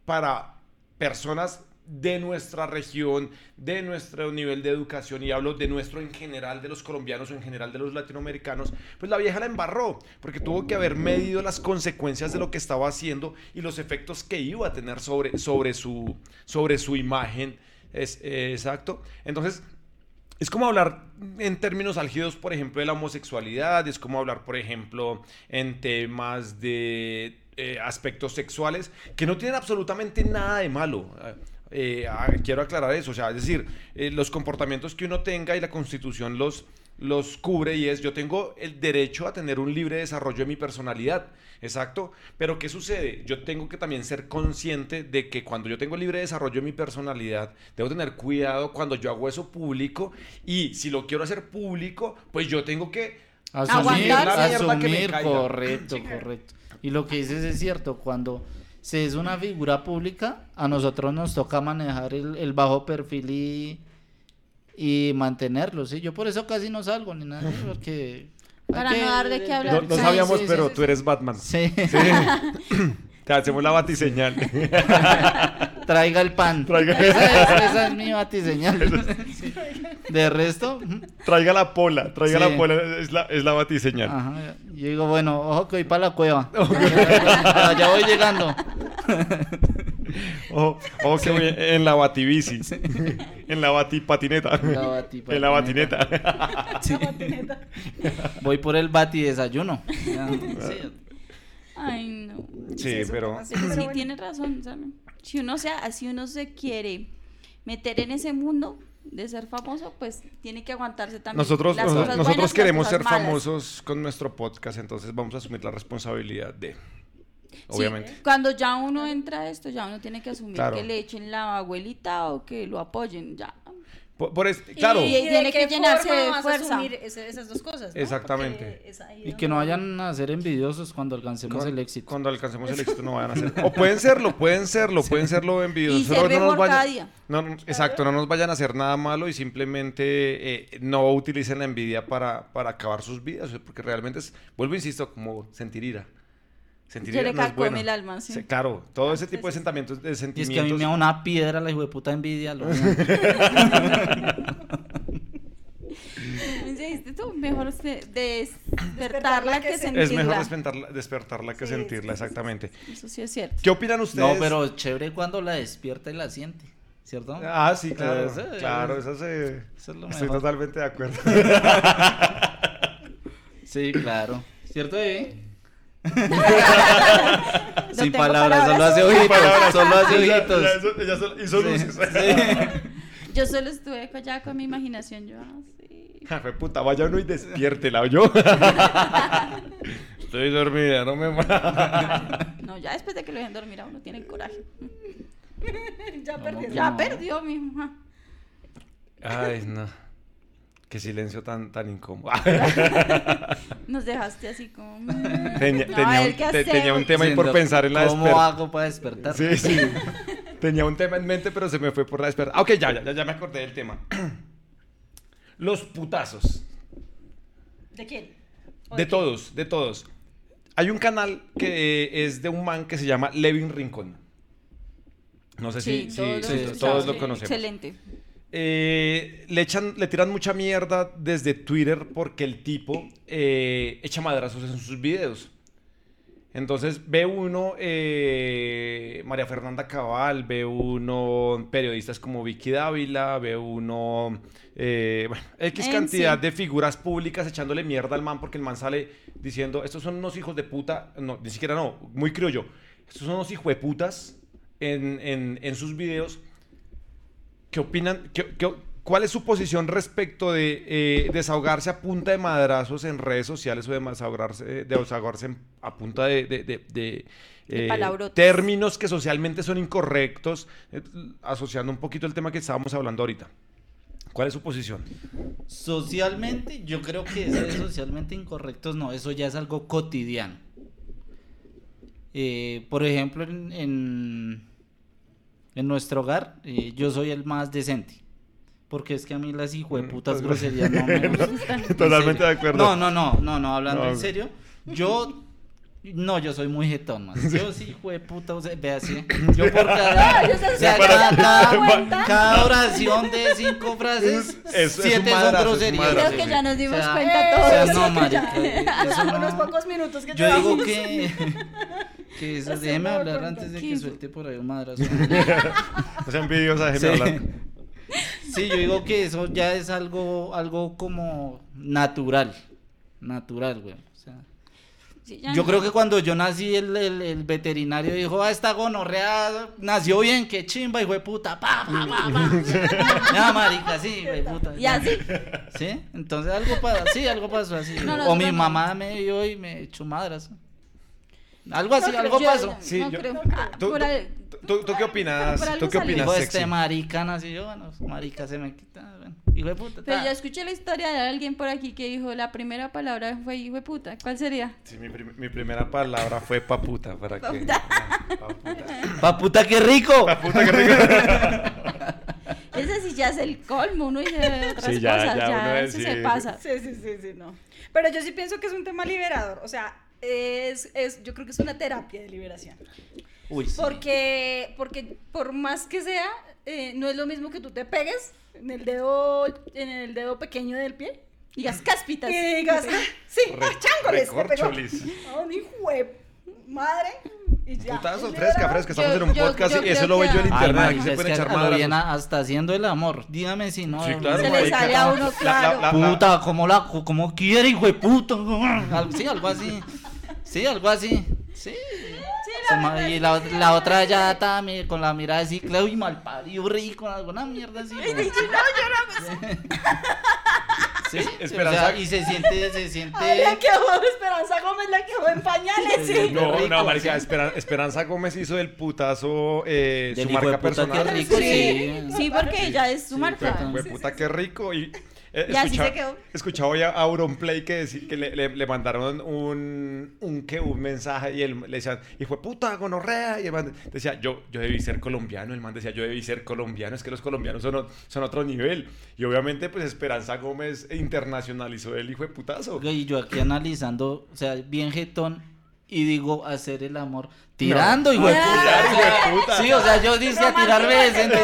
[SPEAKER 2] para personas de nuestra región, de nuestro nivel de educación, y hablo de nuestro en general, de los colombianos o en general de los latinoamericanos, pues la vieja la embarró, porque tuvo que haber medido las consecuencias de lo que estaba haciendo y los efectos que iba a tener sobre, sobre, su, sobre su imagen. Es, eh, exacto. Entonces, es como hablar en términos álgidos, por ejemplo, de la homosexualidad, es como hablar, por ejemplo, en temas de eh, aspectos sexuales, que no tienen absolutamente nada de malo. Eh, ah, quiero aclarar eso, o sea, es decir, eh, los comportamientos que uno tenga y la constitución los, los cubre y es, yo tengo el derecho a tener un libre desarrollo de mi personalidad, exacto, pero ¿qué sucede? Yo tengo que también ser consciente de que cuando yo tengo libre desarrollo de mi personalidad, debo tener cuidado cuando yo hago eso público y si lo quiero hacer público, pues yo tengo que
[SPEAKER 3] Asumir,
[SPEAKER 2] mierda que me
[SPEAKER 3] asumir, correcto, correcto. Y lo que dices es cierto, cuando se es una figura pública, a nosotros nos toca manejar el, el bajo perfil y, y mantenerlo, ¿sí? Yo por eso casi no salgo ni nada, porque...
[SPEAKER 1] Para no dar de qué hablar.
[SPEAKER 2] No, no sabíamos,
[SPEAKER 3] sí, sí,
[SPEAKER 2] pero
[SPEAKER 3] sí,
[SPEAKER 2] tú eres Batman.
[SPEAKER 3] Sí,
[SPEAKER 2] Te hacemos la batiseñal.
[SPEAKER 3] traiga el pan.
[SPEAKER 2] Traiga-
[SPEAKER 3] Esa, es, esa es mi batiseñal. Sí. De resto,
[SPEAKER 2] traiga la pola, traiga
[SPEAKER 3] Sí.
[SPEAKER 2] la pola, es la, es la batiseñal.
[SPEAKER 3] Ajá, yo digo, bueno, ojo que voy para la cueva. ya, ya voy llegando.
[SPEAKER 2] Ojo, ojo que voy en la batibici, en la batipatineta,
[SPEAKER 3] La batipatineta.
[SPEAKER 2] en la batineta.
[SPEAKER 3] Sí. Voy por el bati desayuno. Sí.
[SPEAKER 1] Ay, no.
[SPEAKER 2] Sí, pero.
[SPEAKER 1] Sí,
[SPEAKER 4] bueno.
[SPEAKER 1] tienes razón. Si uno, se, si uno se quiere meter en ese mundo de ser famoso, pues tiene que aguantarse también.
[SPEAKER 2] nosotros,
[SPEAKER 1] las
[SPEAKER 2] nosotros,
[SPEAKER 1] cosas
[SPEAKER 2] nosotros
[SPEAKER 1] buenas y las
[SPEAKER 2] queremos
[SPEAKER 1] cosas
[SPEAKER 2] ser
[SPEAKER 1] malas.
[SPEAKER 2] famosos con nuestro podcast, entonces vamos a asumir la responsabilidad de,
[SPEAKER 1] Sí,
[SPEAKER 2] obviamente.
[SPEAKER 1] cuando ya uno entra a esto, ya uno tiene que asumir
[SPEAKER 2] Claro.
[SPEAKER 1] que le echen la abuelita o que lo apoyen, ya.
[SPEAKER 2] Por, por es- claro,
[SPEAKER 1] Y- tiene que llenarse de fuerza.
[SPEAKER 4] asumir ese- esas dos cosas. ¿no?
[SPEAKER 2] Exactamente.
[SPEAKER 3] Y que no vayan a ser envidiosos cuando alcancemos el éxito.
[SPEAKER 2] Cuando alcancemos el éxito no vayan a hacer. O pueden serlo, pueden serlo, pueden serlo envidiosos.
[SPEAKER 1] Y
[SPEAKER 2] solo
[SPEAKER 1] ser mejor cada día.
[SPEAKER 2] No, no, exacto, no nos vayan a hacer nada malo y simplemente eh, no utilicen la envidia para, para acabar sus vidas, porque realmente es, vuelvo insisto, como sentir ira. Sentir
[SPEAKER 1] Se
[SPEAKER 2] ira
[SPEAKER 1] le
[SPEAKER 2] no es
[SPEAKER 1] carcome
[SPEAKER 2] bueno.
[SPEAKER 1] el alma, sí.
[SPEAKER 2] Sí, claro, todo ese
[SPEAKER 1] sí,
[SPEAKER 2] tipo de
[SPEAKER 1] sí.
[SPEAKER 2] sentimientos, de
[SPEAKER 3] Y es
[SPEAKER 2] sentimientos.
[SPEAKER 3] que a mí me da una piedra la hijo de puta envidia. lo-
[SPEAKER 1] Dijiste tú, mejor despertarla que sentirla.
[SPEAKER 2] es mejor despertarla, despertarla que
[SPEAKER 4] Sí,
[SPEAKER 2] sentirla,
[SPEAKER 4] sí, sí,
[SPEAKER 2] exactamente.
[SPEAKER 1] Eso sí es cierto.
[SPEAKER 2] ¿Qué opinan ustedes?
[SPEAKER 3] no, pero chévere cuando la despierta y la siente. ¿Cierto?
[SPEAKER 2] Ah, sí, claro.
[SPEAKER 3] Eso,
[SPEAKER 2] claro, eso se...
[SPEAKER 3] Eso es lo
[SPEAKER 2] Estoy
[SPEAKER 3] mejor.
[SPEAKER 2] totalmente de acuerdo.
[SPEAKER 3] Sí, claro. ¿Cierto, Evi?
[SPEAKER 1] No
[SPEAKER 3] Sin
[SPEAKER 1] tengo
[SPEAKER 3] palabras, solo
[SPEAKER 1] palabras.
[SPEAKER 3] hace ojitos. Solo hace
[SPEAKER 2] Ya-
[SPEAKER 3] ojitos.
[SPEAKER 2] ya eso- ya solo- hizo
[SPEAKER 3] Sí,
[SPEAKER 2] luces.
[SPEAKER 3] sí.
[SPEAKER 1] Yo solo estuve allá con mi imaginación. Yo, ah, sí.
[SPEAKER 2] Jefe puta, vaya uno y despiértela, ¿oyó? Estoy dormida, no me.
[SPEAKER 1] No, ya después de que lo dejen dormir a uno tiene coraje.
[SPEAKER 4] ya perdieron.
[SPEAKER 1] Ya
[SPEAKER 3] No.
[SPEAKER 1] perdió, mi hija.
[SPEAKER 2] Ay, no. Qué silencio tan, tan incómodo.
[SPEAKER 1] Nos dejaste así como. mm,
[SPEAKER 2] tenía,
[SPEAKER 1] no,
[SPEAKER 2] un,
[SPEAKER 1] ¿qué
[SPEAKER 2] te- tenía un
[SPEAKER 1] hacemos?
[SPEAKER 2] tema ahí por pensar en la
[SPEAKER 3] ¿Cómo
[SPEAKER 2] despertar.
[SPEAKER 3] hago para despertar?
[SPEAKER 2] Sí, sí. Tenía un tema en mente, pero se me fue por la despertar. Ah, ok, ya, ya, ya, ya me acordé del tema. Los putazos.
[SPEAKER 4] ¿De quién? ¿O
[SPEAKER 2] De
[SPEAKER 4] quién?
[SPEAKER 2] todos, de todos. Hay un canal que es de un man que se llama Levin Rincón. No sé si,
[SPEAKER 1] Sí,
[SPEAKER 2] si-
[SPEAKER 1] todos,
[SPEAKER 2] si todos lo
[SPEAKER 1] sí,
[SPEAKER 2] conocemos.
[SPEAKER 1] Excelente.
[SPEAKER 2] Eh, le echan, le tiran mucha mierda desde Twitter porque el tipo eh, echa madrazos en sus videos. Entonces ve uno eh, María Fernanda Cabal, ve uno periodistas como Vicky Dávila, ve uno eh, bueno, X cantidad
[SPEAKER 1] sí.
[SPEAKER 2] de figuras públicas echándole mierda al man porque el man sale diciendo estos son unos hijos de puta, no, ni siquiera no, muy criollo, estos son unos hijos de putas en, en, en sus videos ¿Qué opinan? ¿Qué- qué- ¿Cuál es su posición respecto de eh, desahogarse a punta de madrazos en redes sociales o de desahogarse, de desahogarse a punta de, de- de- de,
[SPEAKER 1] De
[SPEAKER 2] eh, términos que socialmente son incorrectos, eh, asociando un poquito el tema que estábamos hablando ahorita? ¿Cuál es su posición?
[SPEAKER 3] Socialmente, yo creo que ser socialmente incorrectos no, eso ya es algo cotidiano. Eh, por ejemplo, en, en, en nuestro hogar, eh, yo soy el más decente. Porque es que a mí las hijueputas
[SPEAKER 2] pues,
[SPEAKER 3] groserías no me gustan. En
[SPEAKER 2] Totalmente de acuerdo.
[SPEAKER 3] No, no, no, no, no, hablando
[SPEAKER 2] No.
[SPEAKER 3] en serio, yo no, yo soy muy jetón, man. Yo sí, hijueputa, o sea, ve así. Yo por cada,
[SPEAKER 4] yo
[SPEAKER 3] o sea, cada, cada- cada oración de cinco frases,
[SPEAKER 2] Es- es
[SPEAKER 3] siete son
[SPEAKER 2] madrazo, es un
[SPEAKER 3] groserías.
[SPEAKER 1] Creo que ya nos dimos
[SPEAKER 3] O sea,
[SPEAKER 1] cuenta
[SPEAKER 3] o
[SPEAKER 1] todos.
[SPEAKER 3] sea,
[SPEAKER 4] Eh,
[SPEAKER 3] no, marica,
[SPEAKER 4] ya.
[SPEAKER 3] eso
[SPEAKER 4] Son
[SPEAKER 3] no.
[SPEAKER 4] unos pocos minutos que
[SPEAKER 3] Yo digo que, que eso, déjeme hablar antes de que suelte por ahí un madrazo.
[SPEAKER 2] No sean envidiosa, déjenme
[SPEAKER 3] Sí.
[SPEAKER 2] hablar.
[SPEAKER 3] Sí, yo digo que eso ya es algo, algo como natural. Natural, güey. O sea,
[SPEAKER 1] Sí,
[SPEAKER 3] yo
[SPEAKER 1] no.
[SPEAKER 3] creo que cuando yo nací, el, el- el veterinario dijo, ah, esta gonorrea nació bien, qué chimba, hijo de puta, pa, pa, pa, pa. ya, marica, sí, hijo de puta.
[SPEAKER 1] Y así.
[SPEAKER 3] ¿Sí? Entonces algo pasó, sí, algo pasó así.
[SPEAKER 1] No, no,
[SPEAKER 3] o mi
[SPEAKER 1] no.
[SPEAKER 3] mamá me vio y me echó madras. Algo así,
[SPEAKER 4] No,
[SPEAKER 3] algo
[SPEAKER 1] Yo
[SPEAKER 3] pasó.
[SPEAKER 2] Sí,
[SPEAKER 1] no
[SPEAKER 2] yo-
[SPEAKER 1] creo.
[SPEAKER 2] ¿Tú,
[SPEAKER 1] Por
[SPEAKER 2] tú-
[SPEAKER 1] ahí-
[SPEAKER 2] tú- tú qué opinas?
[SPEAKER 1] por algo
[SPEAKER 2] ¿Tú qué opinas,
[SPEAKER 3] Dijo este marica nací yo, bueno, marica se me quita, bueno, hijo de puta.
[SPEAKER 1] Pero yo escuché la historia de alguien por aquí que dijo la primera palabra fue hijo de puta. ¿Cuál sería?
[SPEAKER 2] Sí, mi, prim- mi primera palabra fue paputa, para.
[SPEAKER 1] Paputa.
[SPEAKER 2] Paputa.
[SPEAKER 3] Pa' puta, qué rico.
[SPEAKER 2] Paputa, qué rico.
[SPEAKER 1] Ese sí ya es el colmo, uno dice otras
[SPEAKER 2] Sí, ya,
[SPEAKER 1] cosas,
[SPEAKER 2] ya,
[SPEAKER 1] ya,
[SPEAKER 2] uno
[SPEAKER 1] eso
[SPEAKER 2] sí.
[SPEAKER 1] se pasa.
[SPEAKER 4] Sí, sí, sí, sí, no. Pero yo sí pienso que es un tema liberador. O sea, es, es, yo creo que es una terapia de liberación.
[SPEAKER 3] Uy, sí.
[SPEAKER 4] Porque, porque por más que sea, eh, no es lo mismo que tú te pegues en el dedo, en el dedo pequeño del pie.
[SPEAKER 1] Digas cáspitas.
[SPEAKER 4] Y digas, ah, sí, ah, changoles, hijo de madre. Y ya.
[SPEAKER 2] Putazo,
[SPEAKER 4] es
[SPEAKER 2] fresca, fresca. Estamos
[SPEAKER 1] Yo-
[SPEAKER 2] en un
[SPEAKER 1] yo-
[SPEAKER 2] podcast
[SPEAKER 1] yo
[SPEAKER 2] y eso lo veo
[SPEAKER 1] que
[SPEAKER 2] yo en
[SPEAKER 1] a-
[SPEAKER 3] Ay,
[SPEAKER 2] internet. Aquí se pueden echar
[SPEAKER 3] a- hasta haciendo el amor. Dígame si no.
[SPEAKER 2] Sí, claro,
[SPEAKER 1] Se le sale a uno,
[SPEAKER 2] La-
[SPEAKER 1] claro.
[SPEAKER 2] la- la-
[SPEAKER 3] Puta, como la, como quiere, hijo de puta. Sí, algo así. Sí, algo así. Sí. Se ma- y la, la otra ya está mi- con la mirada así, claro, y mal parido, rico, alguna mierda así. güey. Sí,
[SPEAKER 2] Esperanza-
[SPEAKER 3] o sea, y se siente, se siente.
[SPEAKER 4] Ay, la Esperanza Gómez, la quedó en pañales,
[SPEAKER 3] Sí,
[SPEAKER 4] sí.
[SPEAKER 2] No,
[SPEAKER 3] rico,
[SPEAKER 2] no, marica,
[SPEAKER 3] sí.
[SPEAKER 2] Esperan- Esperanza Gómez hizo del putazo eh, su marca personal.
[SPEAKER 3] rico,
[SPEAKER 1] Sí,
[SPEAKER 3] sí.
[SPEAKER 1] sí, porque ella es su
[SPEAKER 3] Sí,
[SPEAKER 1] marca.
[SPEAKER 3] fue-
[SPEAKER 2] Fue puta, qué rico. Y, eh,
[SPEAKER 1] Y así
[SPEAKER 2] escucha-
[SPEAKER 1] se quedó.
[SPEAKER 2] Escuchaba hoy a Auronplay que, que le, le- le mandaron un, un, que, un mensaje y él le decían, y fue puta, gonorrea. Y el man decía, yo, yo debí ser colombiano. El man decía, yo debí ser colombiano. Es que los colombianos son, son otro nivel. Y obviamente, pues Esperanza Gómez internacionalizó el hijo de putazo.
[SPEAKER 3] Y yo aquí analizando, o sea, bien jetón, y digo, hacer el amor tirando, hijo de
[SPEAKER 2] Tirar,
[SPEAKER 3] puta. Sí, o sea, yo dije a tirarme decente.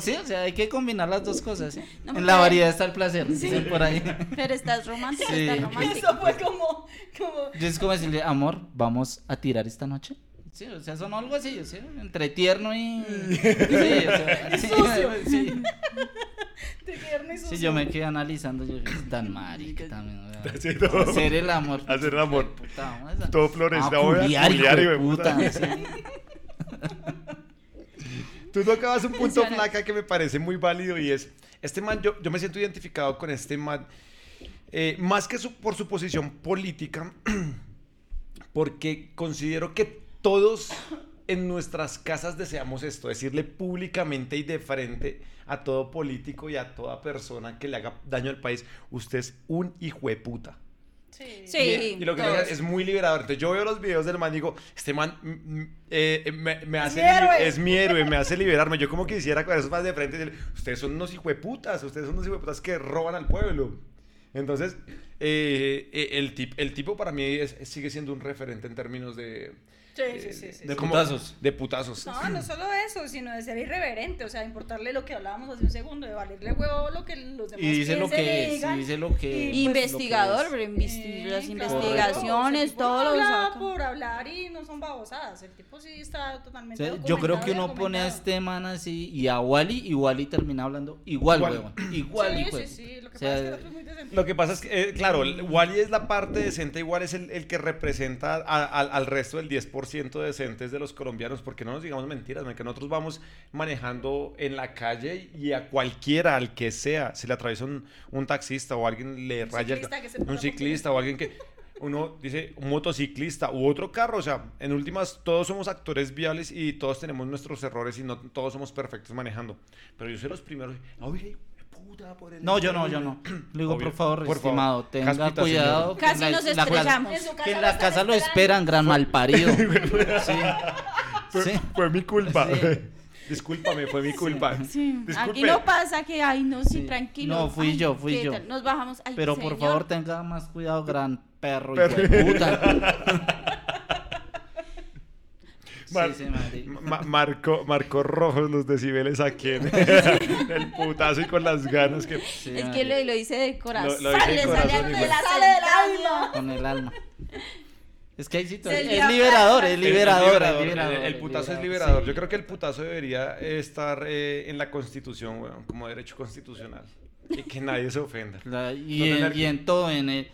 [SPEAKER 3] Sí, o sea, hay que combinar las dos cosas. ¿sí?
[SPEAKER 1] No,
[SPEAKER 3] en la variedad está el placer, dicen por ahí.
[SPEAKER 1] Pero estás romántico,
[SPEAKER 3] Sí.
[SPEAKER 1] estás romántico.
[SPEAKER 4] Eso fue como, como
[SPEAKER 3] Yo es como decirle, amor, ¿vamos a tirar esta noche? Sí, o sea, sonó algo así, ¿sí? entre tierno y... Sí, o sea, sí,
[SPEAKER 4] sucio.
[SPEAKER 3] sí.
[SPEAKER 4] De tierno y
[SPEAKER 3] Sí, yo me quedé analizando, yo dije, tan marica también. o sea,
[SPEAKER 2] Sí, no.
[SPEAKER 3] Hacer el amor.
[SPEAKER 2] Hacer el amor.
[SPEAKER 3] Puta, vamos a-
[SPEAKER 2] Todo flores,
[SPEAKER 3] Ah,
[SPEAKER 2] la voy a
[SPEAKER 3] culiar,
[SPEAKER 2] culiar,
[SPEAKER 3] de
[SPEAKER 2] puta.
[SPEAKER 3] puta, sí.
[SPEAKER 2] Tú tocabas un punto flaca que me parece muy válido y es, este man, yo, yo me siento identificado con este man, eh, más que su- por su posición política, porque considero que todos en nuestras casas deseamos esto, decirle públicamente y de frente a todo político y a toda persona que le haga daño al país, usted es un hijo de puta.
[SPEAKER 4] Sí.
[SPEAKER 1] Sí.
[SPEAKER 2] Y, y lo que es muy liberador. Entonces yo veo los videos del man y digo, este man mm, mm, eh, me, me hace
[SPEAKER 4] mi héroe.
[SPEAKER 2] es mi héroe, me hace liberarme. Yo como quisiera con esos más de frente decirle, ustedes son unos hijueputas, ustedes son unos hijueputas que roban al pueblo. Entonces, eh, eh, el, tip, el tipo para mí es- sigue siendo un referente en términos de...
[SPEAKER 4] Sí,
[SPEAKER 2] eh,
[SPEAKER 4] sí, sí, sí,
[SPEAKER 3] De putazos.
[SPEAKER 2] De putazos.
[SPEAKER 4] No, no solo eso, sino de ser irreverente, o sea, importarle lo que hablábamos hace un segundo, de valerle huevo lo que los demás
[SPEAKER 3] Y dice lo que es, y dice lo que
[SPEAKER 4] Y,
[SPEAKER 3] pues,
[SPEAKER 1] Investigador,
[SPEAKER 3] lo que
[SPEAKER 1] pero
[SPEAKER 3] es.
[SPEAKER 1] investi-
[SPEAKER 4] Sí,
[SPEAKER 1] las investigaciones,
[SPEAKER 4] El tipo
[SPEAKER 1] todo lo
[SPEAKER 4] habla por hablar y no son babosadas, el tipo sí está
[SPEAKER 3] O
[SPEAKER 4] totalmente
[SPEAKER 3] sea, yo creo que uno pone a este man así y a Wally y Wally termina hablando igual,
[SPEAKER 2] Igual.
[SPEAKER 3] huevón. Igual,
[SPEAKER 4] Sí,
[SPEAKER 3] de-
[SPEAKER 4] sí, sí, que
[SPEAKER 3] o sea,
[SPEAKER 4] pasa es que el otro es muy decente.
[SPEAKER 2] Lo que pasa es que, eh, claro, el- Wally es la parte decente, igual es el, el que representa a- al- al resto del 10% decentes de los colombianos, porque no nos digamos mentiras, man, que nosotros vamos manejando en la calle y a cualquiera, al que sea, se le atraviesa un, un taxista o alguien le
[SPEAKER 4] Un
[SPEAKER 2] raya el
[SPEAKER 4] ciclista que se
[SPEAKER 2] un ciclista o alguien que uno dice un motociclista u otro carro, o sea, en últimas todos somos actores viales y todos tenemos nuestros errores y no todos somos perfectos manejando, pero yo soy los primeros, "Ay, puta, por el
[SPEAKER 3] No, yo no, yo no. Le digo,
[SPEAKER 2] Obvio.
[SPEAKER 3] por favor,
[SPEAKER 2] Por favor.
[SPEAKER 3] tenga
[SPEAKER 2] Caspita,
[SPEAKER 3] cuidado.
[SPEAKER 1] Casi
[SPEAKER 3] en la-
[SPEAKER 1] nos
[SPEAKER 3] la
[SPEAKER 1] estrellamos.
[SPEAKER 4] En su
[SPEAKER 3] Que en la casa lo esperan, gran malparido. Sí.
[SPEAKER 2] Fue,
[SPEAKER 3] Sí.
[SPEAKER 2] fue mi culpa.
[SPEAKER 3] Sí.
[SPEAKER 2] Discúlpame, fue mi culpa.
[SPEAKER 1] Sí, aquí no pasa que, ay, no, sí,
[SPEAKER 3] Sí.
[SPEAKER 1] tranquilo.
[SPEAKER 3] No, fui
[SPEAKER 1] Ay,
[SPEAKER 3] yo, fui
[SPEAKER 1] ¿qué
[SPEAKER 3] yo.
[SPEAKER 1] tal? Nos bajamos. Ay,
[SPEAKER 3] Pero por favor, tenga más cuidado, gran perro,
[SPEAKER 2] Perro.
[SPEAKER 3] de puta.
[SPEAKER 2] Mar-
[SPEAKER 3] Sí, sí, marica.
[SPEAKER 2] Ma- marcó, marcó rojos los decibeles aquí en el putazo y con las ganas que...
[SPEAKER 3] Sí,
[SPEAKER 1] Es que lo, lo hice de corazón.
[SPEAKER 2] lo hice de corazón
[SPEAKER 1] sale
[SPEAKER 2] igual.
[SPEAKER 1] de la
[SPEAKER 4] Sale del alma.
[SPEAKER 3] Con el alma. Es que hay situaciones. Es liberador, es
[SPEAKER 2] El- el
[SPEAKER 3] liberador.
[SPEAKER 2] liberador,
[SPEAKER 3] es liberador,
[SPEAKER 2] el- putazo es
[SPEAKER 3] liberador,
[SPEAKER 2] liberador.
[SPEAKER 3] sí.
[SPEAKER 2] Yo creo que el putazo debería estar eh, en la constitución, weón, como derecho constitucional. Y que nadie se ofenda.
[SPEAKER 3] La- y,
[SPEAKER 2] No
[SPEAKER 3] en,
[SPEAKER 2] tener-
[SPEAKER 3] y en todo, en, el-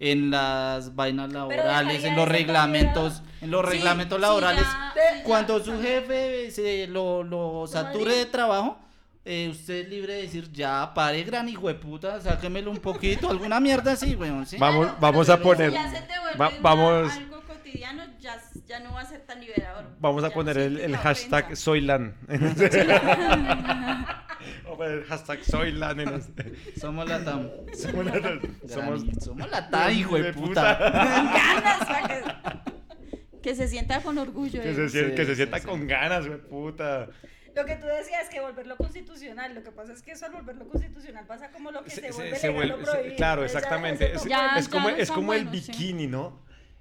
[SPEAKER 3] en las vainas laborales, en los reglamentos, en los
[SPEAKER 1] Sí,
[SPEAKER 3] reglamentos
[SPEAKER 1] sí,
[SPEAKER 3] laborales.
[SPEAKER 1] ya,
[SPEAKER 3] Cuando su jefe se lo, lo sature de trabajo, eh, usted es libre de decir, ya, pare, gran hijo de puta, sáquemelo un poquito, alguna mierda así, weón, ¿sí?
[SPEAKER 2] Vamos,
[SPEAKER 1] Claro,
[SPEAKER 2] vamos a poner...
[SPEAKER 1] Si ya se te vuelve
[SPEAKER 2] va- vamos-
[SPEAKER 1] algo cotidiano, ya, ya no va a ser tan liberador.
[SPEAKER 2] Vamos a
[SPEAKER 1] Ya
[SPEAKER 2] poner
[SPEAKER 1] no
[SPEAKER 2] el, el hashtag. Soylan. Poner hashtag Soylan. en este-
[SPEAKER 3] Somos la TAM.
[SPEAKER 2] Somos la- somos-
[SPEAKER 3] Somos, somos la TAM, hijo de puta.
[SPEAKER 1] ganas que, que se sienta con orgullo.
[SPEAKER 2] Que
[SPEAKER 1] eh.
[SPEAKER 2] se, sien-
[SPEAKER 3] Sí,
[SPEAKER 2] que se
[SPEAKER 3] sí,
[SPEAKER 2] sienta
[SPEAKER 3] sí.
[SPEAKER 2] con ganas, güey, puta.
[SPEAKER 4] Lo que tú decías que volverlo constitucional, lo que pasa es que eso al volverlo constitucional pasa como lo que se,
[SPEAKER 2] Se-
[SPEAKER 4] vuelve
[SPEAKER 2] se-
[SPEAKER 4] legal
[SPEAKER 2] vuelve- se-
[SPEAKER 4] prohibido.
[SPEAKER 2] claro, exactamente. Es,
[SPEAKER 4] toque-
[SPEAKER 1] Ya-
[SPEAKER 2] es como, es como el
[SPEAKER 1] buenos, sí.
[SPEAKER 2] bikini, ¿no?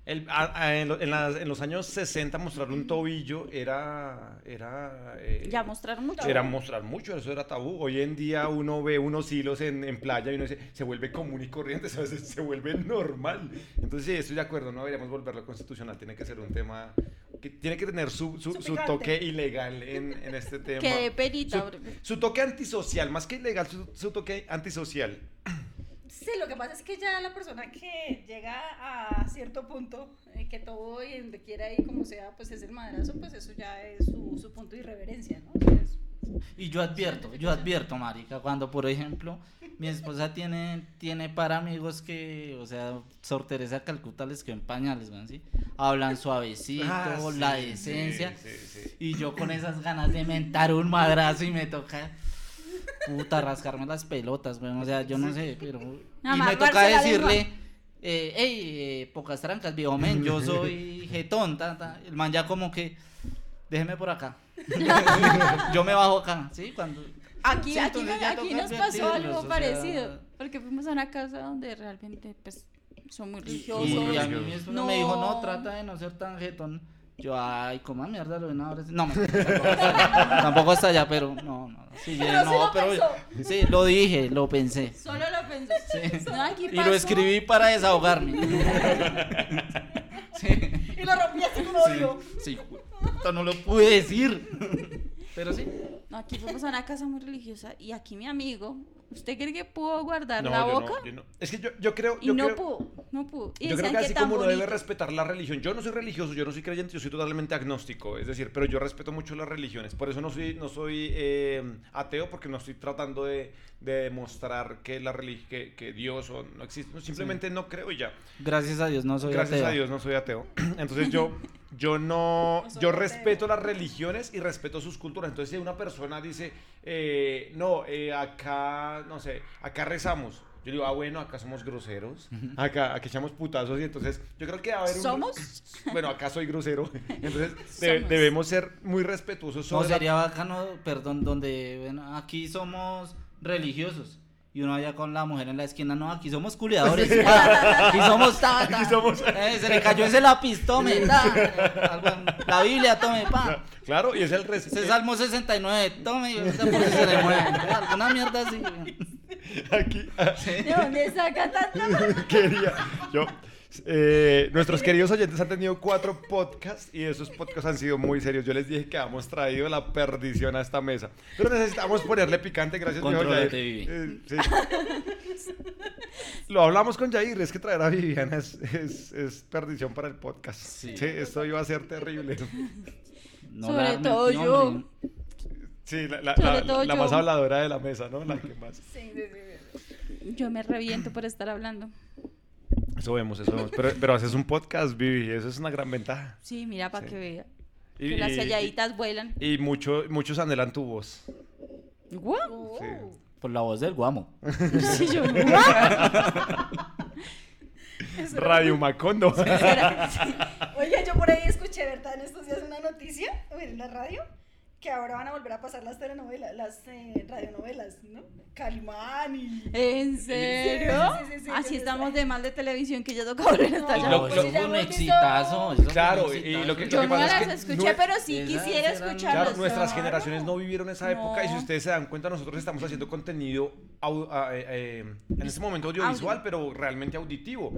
[SPEAKER 2] El- a- a- en, lo- en las- en los años 60 mostrar un tobillo era... era eh,
[SPEAKER 1] Ya mostrar mucho.
[SPEAKER 2] Era mostrar mucho, eso era tabú. Hoy en día uno ve unos hilos en, en playa y uno dice, se vuelve común y corriente, ¿sabes? se, vuelve normal. Entonces sí, estoy de acuerdo, no deberíamos volverlo constitucional, tiene que ser un tema que tiene que tener su, su,
[SPEAKER 4] Su
[SPEAKER 2] su toque ilegal en, en este tema.
[SPEAKER 1] Que de perita.
[SPEAKER 2] Su, su toque antisocial, más que ilegal, su, su toque antisocial.
[SPEAKER 4] Sí, lo que pasa es que ya la persona que llega a cierto punto, eh, que todo y donde quiera y como sea, pues es el madrazo, pues eso ya es su, su punto de irreverencia, ¿no? Es-
[SPEAKER 3] Y yo advierto, yo advierto, marica, cuando por ejemplo Mi esposa tiene, tiene para amigos que, o sea, Sor Teresa Calcuta les que en pañales, weón, ¿sí? Hablan suavecito,
[SPEAKER 2] Ah,
[SPEAKER 3] la decencia.
[SPEAKER 2] sí, sí, sí.
[SPEAKER 3] Y yo con esas ganas de mentar un madrazo y me toca, puta, rascarme las pelotas, weón. O sea, yo no sé, pero. Y me toca decirle, eh, hey, eh, pocas trancas, viejo men, yo soy jetón, ta, ta. El man ya como que, déjeme por acá. yo me bajo acá, ¿sí? Cuando.
[SPEAKER 1] Aquí,
[SPEAKER 3] Sí,
[SPEAKER 1] aquí, aquí nos pasó algo
[SPEAKER 3] o sea,
[SPEAKER 1] parecido. Porque fuimos a una casa donde realmente pues son muy religiosos.
[SPEAKER 3] y a mí mi esposa me dijo, no,
[SPEAKER 1] No.
[SPEAKER 3] trata de no ser tan jetón. Yo, ay, cómo mierda lo ven ahora. sí". No, me, tampoco, hasta allá, pero no, no. Sí,
[SPEAKER 4] Pero sí
[SPEAKER 3] no,
[SPEAKER 4] lo
[SPEAKER 3] pero
[SPEAKER 4] pensó.
[SPEAKER 3] sí, lo dije, lo pensé.
[SPEAKER 1] Solo lo pensé. No, aquí
[SPEAKER 3] Y lo escribí para desahogarme. Sí,
[SPEAKER 4] Y lo rompí así con odio.
[SPEAKER 3] sí, puta, no lo pude decir. Pero sí.
[SPEAKER 1] No, aquí fuimos a una casa muy religiosa y aquí mi amigo, ¿usted cree que pudo guardar
[SPEAKER 2] No,
[SPEAKER 1] la
[SPEAKER 2] yo
[SPEAKER 1] boca?
[SPEAKER 2] no, yo no. Es que yo, yo creo.
[SPEAKER 1] Y
[SPEAKER 2] yo
[SPEAKER 1] no
[SPEAKER 2] creo-
[SPEAKER 1] pudo, no pudo. Y
[SPEAKER 2] Yo creo que así como uno debe
[SPEAKER 1] bonito.
[SPEAKER 2] respetar la religión, yo no soy religioso, yo no soy creyente, yo soy totalmente agnóstico, es decir, pero yo respeto mucho las religiones, por eso no soy, no soy eh, ateo, porque no estoy tratando de, de demostrar que, la que, que Dios o no existe, simplemente no creo y ya.
[SPEAKER 3] Gracias a Dios no soy
[SPEAKER 2] Gracias
[SPEAKER 3] ateo.
[SPEAKER 2] a Dios no soy ateo. Entonces yo, yo no, yo
[SPEAKER 4] ateo.
[SPEAKER 2] respeto las religiones y respeto sus culturas. Entonces si una persona dice, eh, no, eh, acá, no sé, acá rezamos. Yo digo, ah, bueno, acá somos groseros, acá, aquí echamos putazos y entonces yo creo que va a haber un...
[SPEAKER 1] ¿Somos?
[SPEAKER 2] Bueno, acá soy grosero, entonces de-
[SPEAKER 1] Somos.
[SPEAKER 2] debemos ser muy respetuosos
[SPEAKER 3] No,
[SPEAKER 2] sobre la-
[SPEAKER 3] sería bacano, perdón, donde bueno, aquí somos religiosos. Y uno allá con la mujer en la esquina, no, aquí somos culiadores. pa, aquí somos ta, ta.
[SPEAKER 2] Aquí somos-
[SPEAKER 3] Eh, se le cayó ese lápiz, tome, ta. Algo- La Biblia, tome, pa.
[SPEAKER 2] Claro, y es el
[SPEAKER 3] Ese
[SPEAKER 2] respeto.
[SPEAKER 3] Salmo 69, tome, y ahorita por si se le mueve. Alguna mierda así.
[SPEAKER 2] Aquí,
[SPEAKER 1] ¿De dónde saca tanta
[SPEAKER 2] quería. Yo, eh, nuestros queridos oyentes han tenido cuatro podcasts y esos podcasts han sido muy serios. Yo les dije que hemos traído la perdición a esta mesa. Pero necesitamos ponerle picante, gracias.
[SPEAKER 3] Vivi.
[SPEAKER 2] Eh, sí. Lo hablamos con Jair, es que traer a Viviana es, es- es perdición para el podcast. Sí.
[SPEAKER 3] Sí.
[SPEAKER 2] esto iba a ser terrible.
[SPEAKER 3] No
[SPEAKER 1] Sobre todo
[SPEAKER 3] no,
[SPEAKER 1] yo.
[SPEAKER 3] hombre.
[SPEAKER 2] Sí, la, la- más habladora de la mesa, ¿no? La que más.
[SPEAKER 4] Sí, sí, sí.
[SPEAKER 1] Yo me reviento por estar hablando.
[SPEAKER 2] Eso vemos, eso vemos. Pero, pero haces un podcast, Vivi, eso es una gran ventaja.
[SPEAKER 1] Sí, mira para
[SPEAKER 2] Sí.
[SPEAKER 1] que vea.
[SPEAKER 2] Y,
[SPEAKER 1] Que las selladitas vuelan.
[SPEAKER 2] y mucho, muchos anhelan tu voz.
[SPEAKER 1] ¿Guau?
[SPEAKER 3] Por la voz del guamo.
[SPEAKER 1] Sí, yo, ¿guau?
[SPEAKER 2] Radio Macondo.
[SPEAKER 4] Oiga, yo por ahí escuché, ¿verdad? En estos días una noticia en la radio que ahora van a volver a pasar las telenovelas, las eh, radionovelas, ¿no? Calimán y...
[SPEAKER 1] ¿En serio?
[SPEAKER 4] Sí, sí, sí, sí,
[SPEAKER 1] Así
[SPEAKER 4] sí,
[SPEAKER 1] estamos de mal de televisión que ya toca volver
[SPEAKER 4] No,
[SPEAKER 3] fue un exitazo. eso fue un
[SPEAKER 2] Claro, y- lo que-
[SPEAKER 1] Yo no
[SPEAKER 2] pasa es
[SPEAKER 1] las
[SPEAKER 2] que
[SPEAKER 1] escuché,
[SPEAKER 2] no-
[SPEAKER 1] pero sí
[SPEAKER 3] Esas
[SPEAKER 1] quisiera escucharlas.
[SPEAKER 2] Claro, nuestras
[SPEAKER 1] claro.
[SPEAKER 2] generaciones no vivieron esa época y si ustedes se dan cuenta, nosotros estamos haciendo contenido au- a- eh, eh, en este momento audiovisual,
[SPEAKER 1] Audio.
[SPEAKER 2] pero realmente auditivo.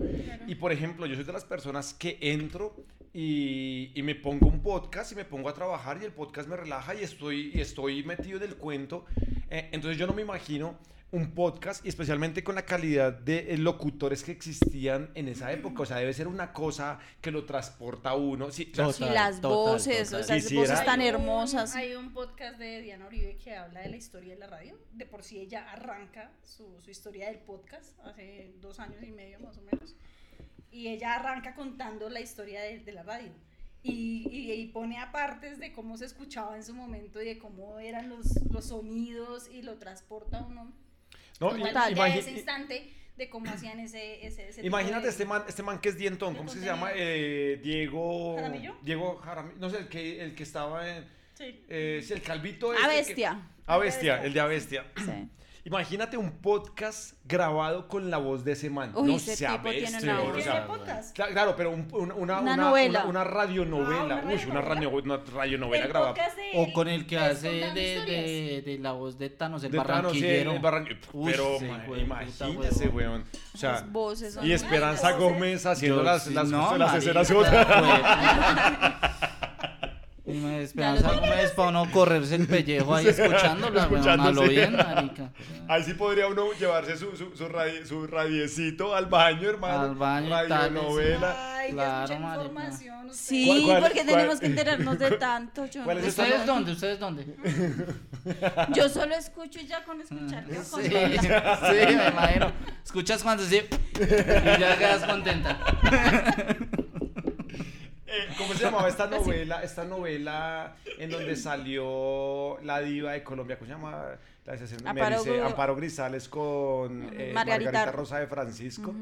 [SPEAKER 2] Y por ejemplo, yo soy de las personas que entro y, y me pongo un podcast y me pongo a trabajar y el podcast me relaja y estoy, y estoy metido en el cuento. Eh, entonces yo no me imagino un podcast y especialmente con la calidad de eh, locutores que existían en esa época. O sea, debe ser una cosa que lo transporta a uno. Sí, o sea,
[SPEAKER 3] Total,
[SPEAKER 1] Sí, las
[SPEAKER 3] total,
[SPEAKER 1] voces,
[SPEAKER 3] total.
[SPEAKER 1] o sea, esas voces tan hermosas.
[SPEAKER 4] Hay un podcast de Diana Uribe que habla de la historia de la radio. De por sí ella arranca su, su historia del podcast hace dos años y medio más o menos. Y ella arranca contando la historia de, de la radio. Y, y, y pone apartes de cómo se escuchaba en su momento y de cómo eran los, los sonidos y lo transporta a uno
[SPEAKER 2] no, imagi-
[SPEAKER 4] ese instante de cómo hacían ese, ese, ese
[SPEAKER 2] Imagínate
[SPEAKER 4] de-
[SPEAKER 2] este man, este man que es dientón, ¿cómo es que se llama? Eh, Diego.
[SPEAKER 4] ¿Jaramillo?
[SPEAKER 2] Diego Jaramillo. No sé, el que, el que estaba en.
[SPEAKER 4] Sí.
[SPEAKER 2] Eh, sí, el calvito.
[SPEAKER 1] A
[SPEAKER 2] este que-
[SPEAKER 1] bestia.
[SPEAKER 2] A bestia, el de A bestia.
[SPEAKER 1] Sí.
[SPEAKER 2] Imagínate un podcast grabado con la voz de ese man.
[SPEAKER 1] Uy,
[SPEAKER 2] no
[SPEAKER 1] ese
[SPEAKER 2] sea
[SPEAKER 1] tipo tiene
[SPEAKER 2] bestia, o sea,
[SPEAKER 4] ¿Tiene
[SPEAKER 2] Claro, pero un- un- una,
[SPEAKER 1] Una
[SPEAKER 2] una,
[SPEAKER 1] novela.
[SPEAKER 2] Una, una radionovela.
[SPEAKER 4] Ah, una
[SPEAKER 2] Uy, una,
[SPEAKER 4] radionovela.
[SPEAKER 2] radionovela
[SPEAKER 4] El
[SPEAKER 2] grabada.
[SPEAKER 4] podcast de
[SPEAKER 3] O con el que
[SPEAKER 4] es
[SPEAKER 3] hace de, de, de la voz de Thanos, el
[SPEAKER 2] De Thanos, sí,
[SPEAKER 3] barranquillero.
[SPEAKER 2] el barran-
[SPEAKER 3] Uy,
[SPEAKER 2] Pero
[SPEAKER 3] sí,
[SPEAKER 2] ma-
[SPEAKER 3] hijo de puta,
[SPEAKER 2] imagínese, weón. O sea,
[SPEAKER 1] Las voces son
[SPEAKER 2] y Esperanza. Gómez haciendo
[SPEAKER 3] Yo
[SPEAKER 2] las,
[SPEAKER 3] sí,
[SPEAKER 2] las,
[SPEAKER 3] no,
[SPEAKER 2] las escenas.
[SPEAKER 3] Y me Esperanza Gómez para uno correrse el pellejo ahí escuchándola, weón, lo bien, marica.
[SPEAKER 2] Ahí sí podría uno llevarse su, su, su, radi- su radiecito al baño, hermano.
[SPEAKER 3] Al baño y tal,
[SPEAKER 2] Radionovela.
[SPEAKER 4] Ay,
[SPEAKER 3] Claro, marica.
[SPEAKER 4] información. usted.
[SPEAKER 1] Sí,
[SPEAKER 2] ¿Cuál- cuál-
[SPEAKER 1] porque
[SPEAKER 2] cuál-
[SPEAKER 1] tenemos que enterarnos de tanto. Yo, no.
[SPEAKER 3] ¿Ustedes dónde? ¿Ustedes dónde?
[SPEAKER 1] yo solo escucho y ya con escuchar. ya
[SPEAKER 3] Sí, sí, me imagino. Escuchas cuando sí y ya quedas contenta.
[SPEAKER 2] Eh, ¿Cómo se llamaba esta novela? Esta novela en donde salió la diva de Colombia, ¿cómo se llama? La
[SPEAKER 1] Amparo
[SPEAKER 2] Amparo Grisales con eh,
[SPEAKER 1] Margarita.
[SPEAKER 2] Margarita. Rosa de Francisco.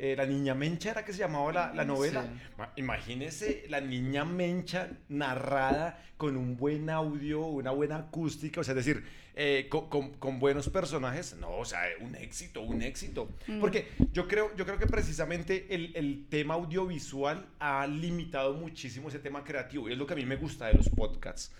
[SPEAKER 2] Eh, la niña Mencha era que se llamaba la, la novela.
[SPEAKER 3] Sí.
[SPEAKER 2] Ma- Imagínese la niña Mencha narrada con un buen audio, una buena acústica, o sea, es decir, eh, co- con, con buenos personajes. No, o sea, un éxito, un éxito. Porque yo creo, yo creo que precisamente el, el tema audiovisual ha limitado muchísimo ese tema creativo y es lo que a mí me gusta de los podcasts.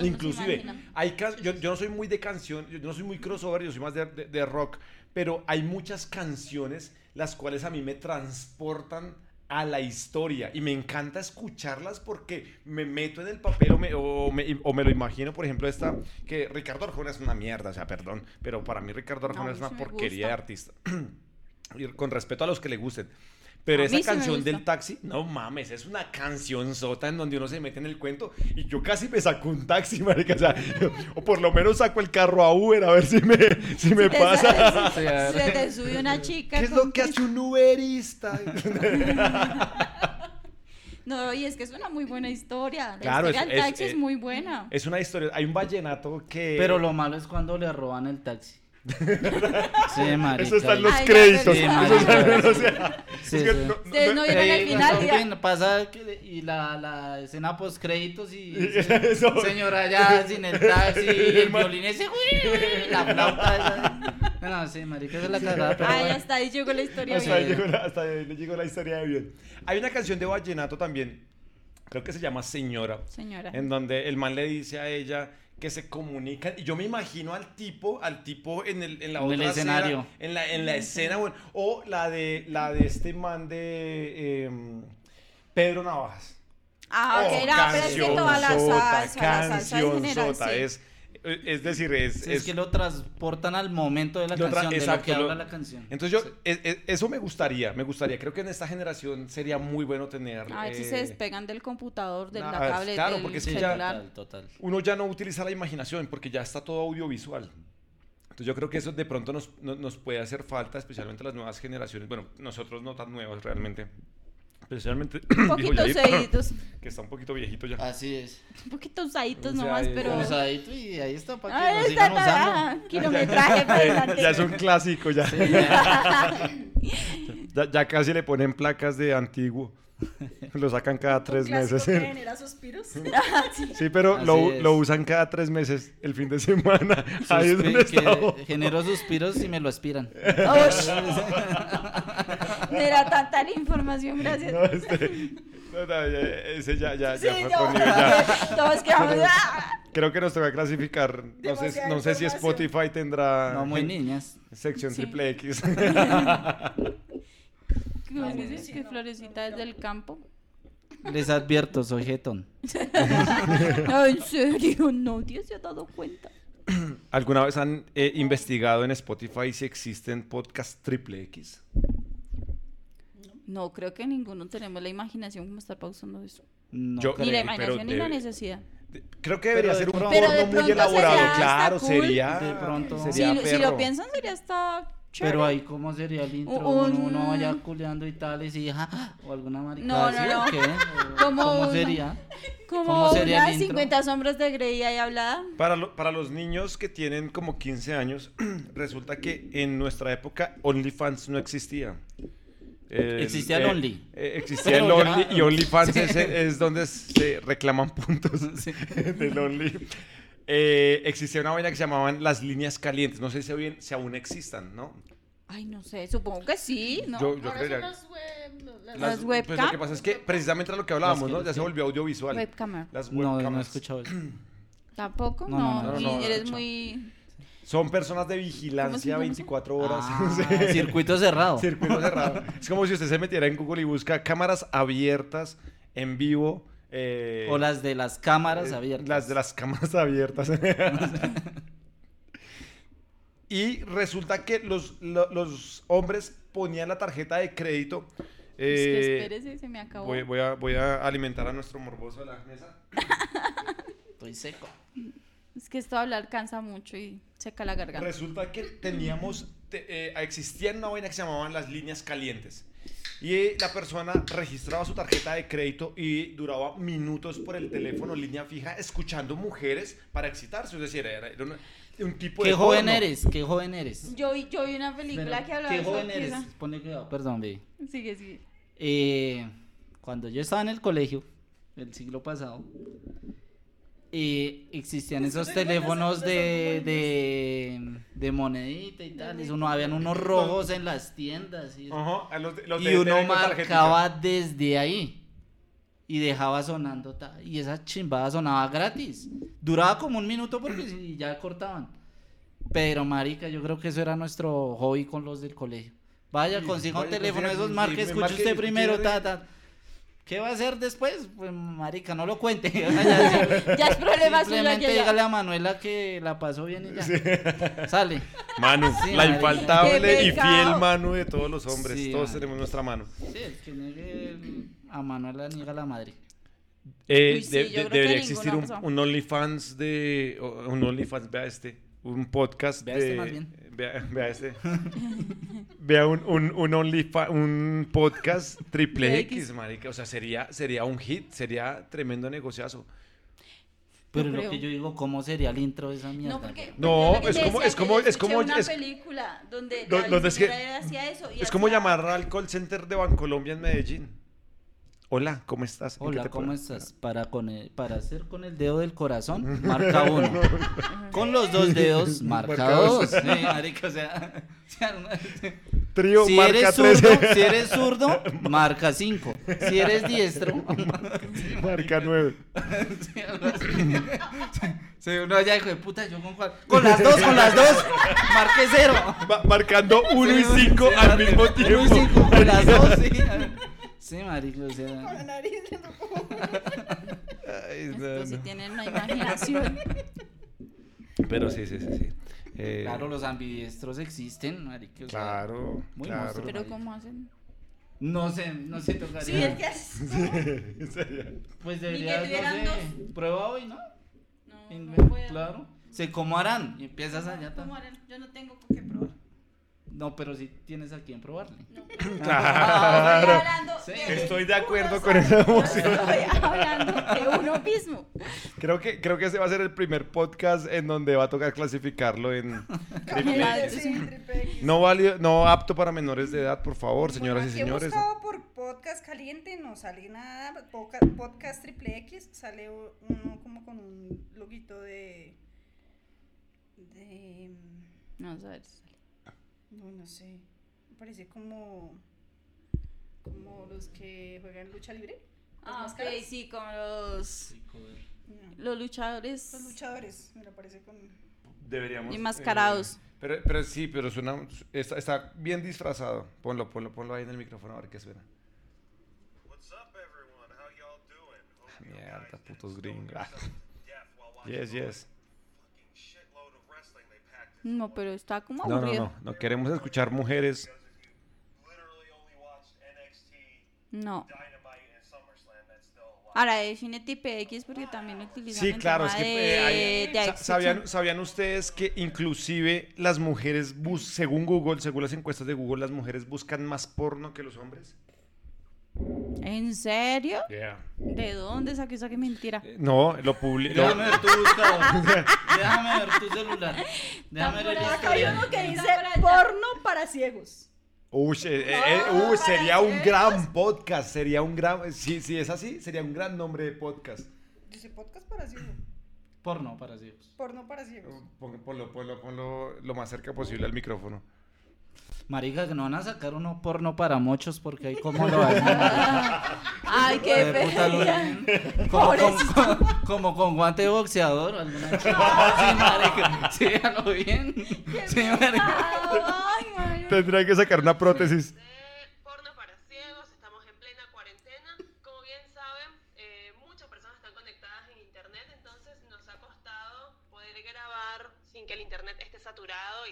[SPEAKER 2] Inclusive, hay yo, yo no soy muy de canción, yo no soy muy crossover, yo soy más de, de- de rock, pero hay muchas canciones las cuales a mí me transportan a la historia y me encanta escucharlas porque me meto en el papel o me, o me, o me lo imagino, por ejemplo, esta que Ricardo Arjona es una mierda, o sea, perdón, pero para mí Ricardo Arjona es una porquería
[SPEAKER 1] gusta.
[SPEAKER 2] de artista. y con respeto a los que le gusten. Pero
[SPEAKER 1] A
[SPEAKER 2] esa
[SPEAKER 1] sí
[SPEAKER 2] canción del taxi, no mames, es una canción sota en donde uno se mete en el cuento y yo casi me saco un taxi, marica, o, sea, o por lo menos saco el carro a Uber a ver si me, si me pasa.
[SPEAKER 1] Se te sube una chica.
[SPEAKER 2] ¿Qué es lo que hace un Uberista?
[SPEAKER 1] No, y es que es una muy buena historia. La
[SPEAKER 2] Claro,
[SPEAKER 1] historia
[SPEAKER 2] es-
[SPEAKER 1] del
[SPEAKER 2] es-
[SPEAKER 1] taxi es,
[SPEAKER 2] eh,
[SPEAKER 1] muy buena.
[SPEAKER 2] Es una historia, hay un vallenato que...
[SPEAKER 3] Pero lo malo es cuando le roban el taxi. Sí, marica.
[SPEAKER 2] Eso está en los
[SPEAKER 1] Ay,
[SPEAKER 2] créditos.
[SPEAKER 3] Sí,
[SPEAKER 2] eso
[SPEAKER 3] marica.
[SPEAKER 2] o sea,
[SPEAKER 3] Sí,
[SPEAKER 2] es que
[SPEAKER 3] sí.
[SPEAKER 2] no- no-
[SPEAKER 1] Ustedes no vieron al final.
[SPEAKER 3] fin, pasa que y la, la escena post créditos y
[SPEAKER 2] Eso.
[SPEAKER 3] señora ya sin el taxi y el violín ese uy, la flauta esa. no sí marica esa es la cagada pero
[SPEAKER 1] Ay,
[SPEAKER 3] bueno.
[SPEAKER 1] hasta ahí llegó la historia.
[SPEAKER 2] Hasta ahí
[SPEAKER 1] bien.
[SPEAKER 2] llegó la, hasta ahí le llegó la historia de bien. Hay una canción de vallenato también, creo que se llama Señora,
[SPEAKER 1] Señora.
[SPEAKER 2] en donde el man le dice a ella que se comunican y yo me imagino al tipo al tipo en el en la
[SPEAKER 3] En el
[SPEAKER 2] otra acera,
[SPEAKER 3] escenario.
[SPEAKER 2] en la en la escena bueno, o la de la de este man de em, Pedro Navajas
[SPEAKER 1] Ah,
[SPEAKER 2] Oh,
[SPEAKER 1] ok, era, pero es que toda la salsa, la salsa en general,
[SPEAKER 2] cancionzota,
[SPEAKER 1] sí.
[SPEAKER 2] es es decir, es,
[SPEAKER 3] Sí, es, que lo transportan al momento de la
[SPEAKER 2] Lo
[SPEAKER 3] canción de lo que
[SPEAKER 2] lo-
[SPEAKER 3] habla la canción
[SPEAKER 2] Entonces yo,
[SPEAKER 3] Sí.
[SPEAKER 2] eso me gustaría, me gustaría. Creo que en esta generación sería muy bueno tener.
[SPEAKER 1] A ver si
[SPEAKER 2] eh,
[SPEAKER 1] se despegan del computador, de
[SPEAKER 2] nah,
[SPEAKER 1] la
[SPEAKER 2] a ver,
[SPEAKER 1] tablet,
[SPEAKER 2] claro,
[SPEAKER 1] del
[SPEAKER 2] porque es que ya-
[SPEAKER 1] celular.
[SPEAKER 3] total, total.
[SPEAKER 2] Uno ya no utiliza la imaginación porque ya está todo audiovisual. Entonces yo creo que eso de pronto nos, no- nos puede hacer falta, especialmente a las nuevas generaciones. Bueno, nosotros no tan nuevas realmente. Especialmente
[SPEAKER 1] Un poquito
[SPEAKER 2] Yair,
[SPEAKER 1] usaditos,
[SPEAKER 2] que está un poquito viejito ya.
[SPEAKER 3] así es
[SPEAKER 1] un poquito usaditos
[SPEAKER 2] O sea,
[SPEAKER 1] nomás, pero...
[SPEAKER 3] Usadito y ahí está para que
[SPEAKER 1] Ahí está,
[SPEAKER 3] sigan usando
[SPEAKER 1] ta- kilometraje para adelante.
[SPEAKER 2] ya es un clásico ya.
[SPEAKER 3] Sí, ya.
[SPEAKER 2] ya. ya casi le ponen placas de antiguo. Lo sacan cada tres meses.
[SPEAKER 4] que genera suspiros.
[SPEAKER 2] Sí, pero lo, lo usan cada tres meses, el fin de semana. Ahí es
[SPEAKER 3] Suspi-
[SPEAKER 2] donde está.
[SPEAKER 3] que genero suspiros y me lo aspiran
[SPEAKER 1] era tanta la información, gracias.
[SPEAKER 2] No, este, no, no, ya, ese ya, ya,
[SPEAKER 1] Sí,
[SPEAKER 2] ya fue
[SPEAKER 1] no,
[SPEAKER 2] nivel, ya.
[SPEAKER 1] todos quedamos... ¡ah!
[SPEAKER 2] Creo que nos toca clasificar. No sé, no sé si. Spotify tendrá
[SPEAKER 3] no muy niñas
[SPEAKER 2] sección
[SPEAKER 1] Sí.
[SPEAKER 2] triple X.
[SPEAKER 1] ¿Cómo
[SPEAKER 4] No,
[SPEAKER 1] dices?
[SPEAKER 4] sí,
[SPEAKER 1] que
[SPEAKER 4] no,
[SPEAKER 1] florecita es del campo.
[SPEAKER 3] les advierto soy jetón
[SPEAKER 1] No, en serio, nadie se ha dado cuenta.
[SPEAKER 2] ¿Alguna vez han eh, investigado en Spotify si existen podcasts triple X?
[SPEAKER 1] No, creo que ninguno tenemos la imaginación como estar pausando eso.
[SPEAKER 3] no
[SPEAKER 2] Yo-
[SPEAKER 1] Ni la
[SPEAKER 3] creo.
[SPEAKER 1] imaginación ni la necesidad.
[SPEAKER 2] Creo que debería
[SPEAKER 3] Pero de
[SPEAKER 2] ser un
[SPEAKER 1] de
[SPEAKER 2] porno muy elaborado.
[SPEAKER 1] sería
[SPEAKER 2] claro,
[SPEAKER 1] cool.
[SPEAKER 2] sería.
[SPEAKER 3] De pronto.
[SPEAKER 1] Si,
[SPEAKER 2] sería
[SPEAKER 1] si lo
[SPEAKER 2] perro.
[SPEAKER 1] piensan, sería hasta chévere.
[SPEAKER 3] Pero ahí, ¿cómo sería el intro?
[SPEAKER 1] Un-
[SPEAKER 3] Uno, uno vaya culeando y tal, y si, ja, o alguna marica
[SPEAKER 1] No, no,
[SPEAKER 3] ¿o
[SPEAKER 1] no.
[SPEAKER 3] qué?
[SPEAKER 1] Como
[SPEAKER 3] ¿Cómo
[SPEAKER 1] uno-
[SPEAKER 3] sería?
[SPEAKER 1] Como
[SPEAKER 3] ¿Cómo sería el
[SPEAKER 1] unas
[SPEAKER 3] intro?
[SPEAKER 1] 50 sombras de Grey ahí hablada.
[SPEAKER 2] Para, lo- para los niños que tienen como 15 años, resulta que en nuestra época OnlyFans no existía. El-
[SPEAKER 3] Existía el Only.
[SPEAKER 2] eh, existía el Only y OnlyFans es, es donde se reclaman puntos
[SPEAKER 3] Sí.
[SPEAKER 2] del Only. Eh, existía una vaina que se llamaban las líneas calientes. No sé si, bien, si aún existan, ¿no?
[SPEAKER 1] Ay, no sé, supongo que sí, ¿no?
[SPEAKER 2] Yo, yo creería.
[SPEAKER 5] son las web, las-
[SPEAKER 1] Las
[SPEAKER 2] Pues lo que pasa es que precisamente era lo que hablábamos, ¿no? Ya se volvió audiovisual.
[SPEAKER 1] Webcamer.
[SPEAKER 2] Las
[SPEAKER 3] No, no he escuchado eso.
[SPEAKER 1] Tampoco,
[SPEAKER 3] No,
[SPEAKER 1] no.
[SPEAKER 3] no,
[SPEAKER 2] no,
[SPEAKER 1] y
[SPEAKER 2] no, no,
[SPEAKER 1] eres muy.
[SPEAKER 2] Son personas de
[SPEAKER 1] ¿Cómo se
[SPEAKER 2] vigilancia
[SPEAKER 1] llama eso?
[SPEAKER 2] 24 horas.
[SPEAKER 3] Ah, circuito cerrado.
[SPEAKER 2] Circuito cerrado. Es como si usted se metiera en Google y busca cámaras abiertas en vivo Eh,
[SPEAKER 3] O las de las cámaras
[SPEAKER 2] eh,
[SPEAKER 3] abiertas.
[SPEAKER 2] Las de las cámaras abiertas. y resulta que los, lo- los hombres ponían la tarjeta de crédito.
[SPEAKER 1] Es que
[SPEAKER 2] eh,
[SPEAKER 1] espérese, se me acabó.
[SPEAKER 2] voy, voy a, voy a alimentar a nuestro morboso de la mesa.
[SPEAKER 3] Estoy seco.
[SPEAKER 1] Es que esto de hablar cansa mucho y seca la garganta.
[SPEAKER 2] Resulta que teníamos, te- eh, existía una vaina que se llamaban las líneas calientes. Y la persona registraba su tarjeta de crédito y duraba minutos por el teléfono, línea fija, escuchando mujeres para excitarse. Es decir, era, era una- un tipo de.
[SPEAKER 3] ¿Qué joven
[SPEAKER 2] porno.
[SPEAKER 3] eres? ¿Qué joven eres?
[SPEAKER 1] Yo vi, yo vi una película
[SPEAKER 3] Pero,
[SPEAKER 1] que hablaba
[SPEAKER 3] ¿Qué
[SPEAKER 1] de
[SPEAKER 3] joven
[SPEAKER 1] eso,
[SPEAKER 3] eres?
[SPEAKER 1] esa-
[SPEAKER 3] Pone cuidado, perdón, baby.
[SPEAKER 1] Sigue, sigue.
[SPEAKER 3] Eh, cuando yo estaba en el colegio, el siglo pasado, eh, existían esos teléfonos de, de, de monedita y tal. Eso no habían unos rojos en las tiendas. Y, eso.
[SPEAKER 2] Ajá, a los de- los
[SPEAKER 3] Y
[SPEAKER 2] de-
[SPEAKER 3] uno
[SPEAKER 2] de- con tarjetita.
[SPEAKER 3] marcaba desde ahí. Y dejaba sonando. ta- Y esa chimbada sonaba gratis. Duraba como un minuto porque si- ya cortaban. Pero, marica, yo creo que eso era nuestro hobby con los del colegio. Vaya,
[SPEAKER 2] Sí,
[SPEAKER 3] consiga un teléfono de esos,
[SPEAKER 2] sí,
[SPEAKER 3] marque,
[SPEAKER 2] me
[SPEAKER 3] escuche usted primero, ta, ta. ¿Qué va a hacer después? Pues, marica, no lo cuente. Ya,
[SPEAKER 1] Ya es problema suyo,
[SPEAKER 3] Simplemente
[SPEAKER 1] ya, ya.
[SPEAKER 3] dígale a Manuela que la pasó bien y ya. Sale.
[SPEAKER 2] Manu,
[SPEAKER 3] Sí,
[SPEAKER 2] la
[SPEAKER 3] marica.
[SPEAKER 2] infaltable y fiel mano de todos los hombres.
[SPEAKER 3] Sí,
[SPEAKER 2] todos
[SPEAKER 3] marica.
[SPEAKER 2] tenemos nuestra mano.
[SPEAKER 3] Sí, el que niegue a Manuela niega a la madre.
[SPEAKER 2] Eh,
[SPEAKER 1] Uy, sí,
[SPEAKER 2] de- debería existir un, OnlyFans de. Un OnlyFans, vea este. Un podcast
[SPEAKER 3] Vea
[SPEAKER 2] de.
[SPEAKER 3] este más bien.
[SPEAKER 2] Vea, vea este. vea un, un, un OnlyFans, un podcast triple
[SPEAKER 1] X.
[SPEAKER 2] X, marica. O sea, sería, sería un hit, sería tremendo negociazo.
[SPEAKER 3] Pero
[SPEAKER 1] Yo
[SPEAKER 3] lo
[SPEAKER 1] creo.
[SPEAKER 3] que yo digo, ¿cómo sería el intro de esa mierda?
[SPEAKER 1] No, porque
[SPEAKER 2] No,
[SPEAKER 1] lo
[SPEAKER 2] es como- es como- es como-
[SPEAKER 1] una
[SPEAKER 2] es-
[SPEAKER 1] película donde
[SPEAKER 2] Do-
[SPEAKER 1] la
[SPEAKER 2] donde es que-
[SPEAKER 1] hacía eso y
[SPEAKER 2] Es como llamar al call center de Bancolombia en Medellín. Hola, ¿cómo estás? ¿En qué
[SPEAKER 3] Hola, ¿cómo
[SPEAKER 2] puedo-
[SPEAKER 3] estás? Para, con el- para hacer con el dedo del corazón, marca uno. Con los dos dedos, marca
[SPEAKER 2] Marca
[SPEAKER 3] dos.
[SPEAKER 2] dos.
[SPEAKER 3] Sí, marica, o sea,
[SPEAKER 2] Trío,
[SPEAKER 3] si
[SPEAKER 2] marca
[SPEAKER 3] eres
[SPEAKER 2] 13.
[SPEAKER 3] zurdo, si eres zurdo, marca cinco. Si eres diestro,
[SPEAKER 2] marca 9.
[SPEAKER 3] sí, uno ya dijo de puta, yo con cuál. Con las dos, con las dos, marque cero.
[SPEAKER 2] marcando 1 y
[SPEAKER 3] Sí,
[SPEAKER 2] 5
[SPEAKER 3] sí,
[SPEAKER 2] al mismo
[SPEAKER 3] uno
[SPEAKER 2] tiempo.
[SPEAKER 3] y cinco, con las dos, sí. Sí, marica, o
[SPEAKER 4] Con la
[SPEAKER 3] sea.
[SPEAKER 4] nariz le tocó.
[SPEAKER 2] Ay, no,
[SPEAKER 1] Estos sí
[SPEAKER 2] no.
[SPEAKER 1] tienen una imaginación.
[SPEAKER 2] Pero sí, sí, sí, sí. Eh,
[SPEAKER 3] Claro, los ambidiestros existen, marica. o sea,
[SPEAKER 2] Claro,
[SPEAKER 3] muy
[SPEAKER 2] claro.
[SPEAKER 3] monstruo.
[SPEAKER 1] Pero ¿cómo hacen?
[SPEAKER 3] No sé, no sé tocaría.
[SPEAKER 4] Sí, es que es-
[SPEAKER 2] En serio.
[SPEAKER 3] Pues
[SPEAKER 1] tuvieran
[SPEAKER 3] no sé, prueba hoy, ¿no?
[SPEAKER 1] No, no puedo.
[SPEAKER 3] Claro. Se cómo harán y empiezas allá.
[SPEAKER 1] ¿Cómo harán? Yo no tengo con qué probar.
[SPEAKER 3] No, pero si tienes a quien probarle.
[SPEAKER 1] No.
[SPEAKER 2] Claro.
[SPEAKER 1] Estoy hablando
[SPEAKER 3] Sí.
[SPEAKER 1] de
[SPEAKER 2] Estoy de acuerdo con esa emoción.
[SPEAKER 1] Estoy hablando de uno mismo.
[SPEAKER 2] Creo que, creo que ese va a ser el primer podcast en donde va a tocar clasificarlo en triple X.
[SPEAKER 4] Sí, triple X.
[SPEAKER 2] No válido, no apto para menores de edad, por favor, señoras
[SPEAKER 4] Bueno,
[SPEAKER 2] y señores.
[SPEAKER 4] He buscado por podcast caliente, no sale nada. Podcast triple X, sale uno como con un loguito de. de.
[SPEAKER 1] No, sabes.
[SPEAKER 4] No, no sé. Me parece como. como los que juegan lucha libre.
[SPEAKER 1] Ah, ok, sí, como los,
[SPEAKER 4] No,
[SPEAKER 1] los luchadores.
[SPEAKER 4] Los luchadores, me lo parece con.
[SPEAKER 2] Deberíamos.
[SPEAKER 1] Enmascarados.
[SPEAKER 2] eh, pero, pero sí, pero suena. Está, está bien disfrazado. Ponlo, ponlo, ponlo ahí en el micrófono a ver qué suena.
[SPEAKER 5] What's up, everyone? How y'all doing? Hope you
[SPEAKER 2] Mierda, putos gringos. Yes, yes.
[SPEAKER 1] No, pero está como
[SPEAKER 2] No, no,
[SPEAKER 1] aburrido.
[SPEAKER 2] no. No queremos escuchar mujeres.
[SPEAKER 1] No. Ahora define X porque también utilizan
[SPEAKER 2] Sí, claro, es
[SPEAKER 1] tema
[SPEAKER 2] que
[SPEAKER 1] de,
[SPEAKER 2] eh, hay-
[SPEAKER 1] de.
[SPEAKER 2] ¿sabían, ¿sabían ustedes que inclusive las mujeres, bus según Google, según las encuestas de Google, las mujeres buscan más porno que los hombres?
[SPEAKER 1] ¿En serio?
[SPEAKER 2] Yeah.
[SPEAKER 1] ¿De dónde saqué esa que mentira?
[SPEAKER 2] No, lo publicó.
[SPEAKER 3] Déjame ver tu. Déjame ver tu celular. Déjame ver el
[SPEAKER 4] Acá hay uno que dice porno para ciegos.
[SPEAKER 2] Uy, eh, eh, eh,
[SPEAKER 1] No,
[SPEAKER 2] uy, sería un
[SPEAKER 1] ciegos.
[SPEAKER 2] gran podcast, sería un gran, si, si es así, sería un gran nombre de podcast.
[SPEAKER 4] Dice podcast para ciegos.
[SPEAKER 3] Porno para ciegos.
[SPEAKER 4] Porno para ciegos.
[SPEAKER 2] Pon- Ponlo, ponlo, ponlo lo más cerca posible al micrófono.
[SPEAKER 3] Marica, que no van a sacar uno porno para muchos porque ahí cómo lo hacen.
[SPEAKER 1] Ay, qué pena.
[SPEAKER 3] Como con, como, como con guante de boxeador. Alguna chica. Sí, marica. Sí, bien. Sí, marica.
[SPEAKER 2] Tendría que sacar una prótesis.
[SPEAKER 6] de porno para ciegos, estamos en plena cuarentena. Como bien saben, eh, muchas saturado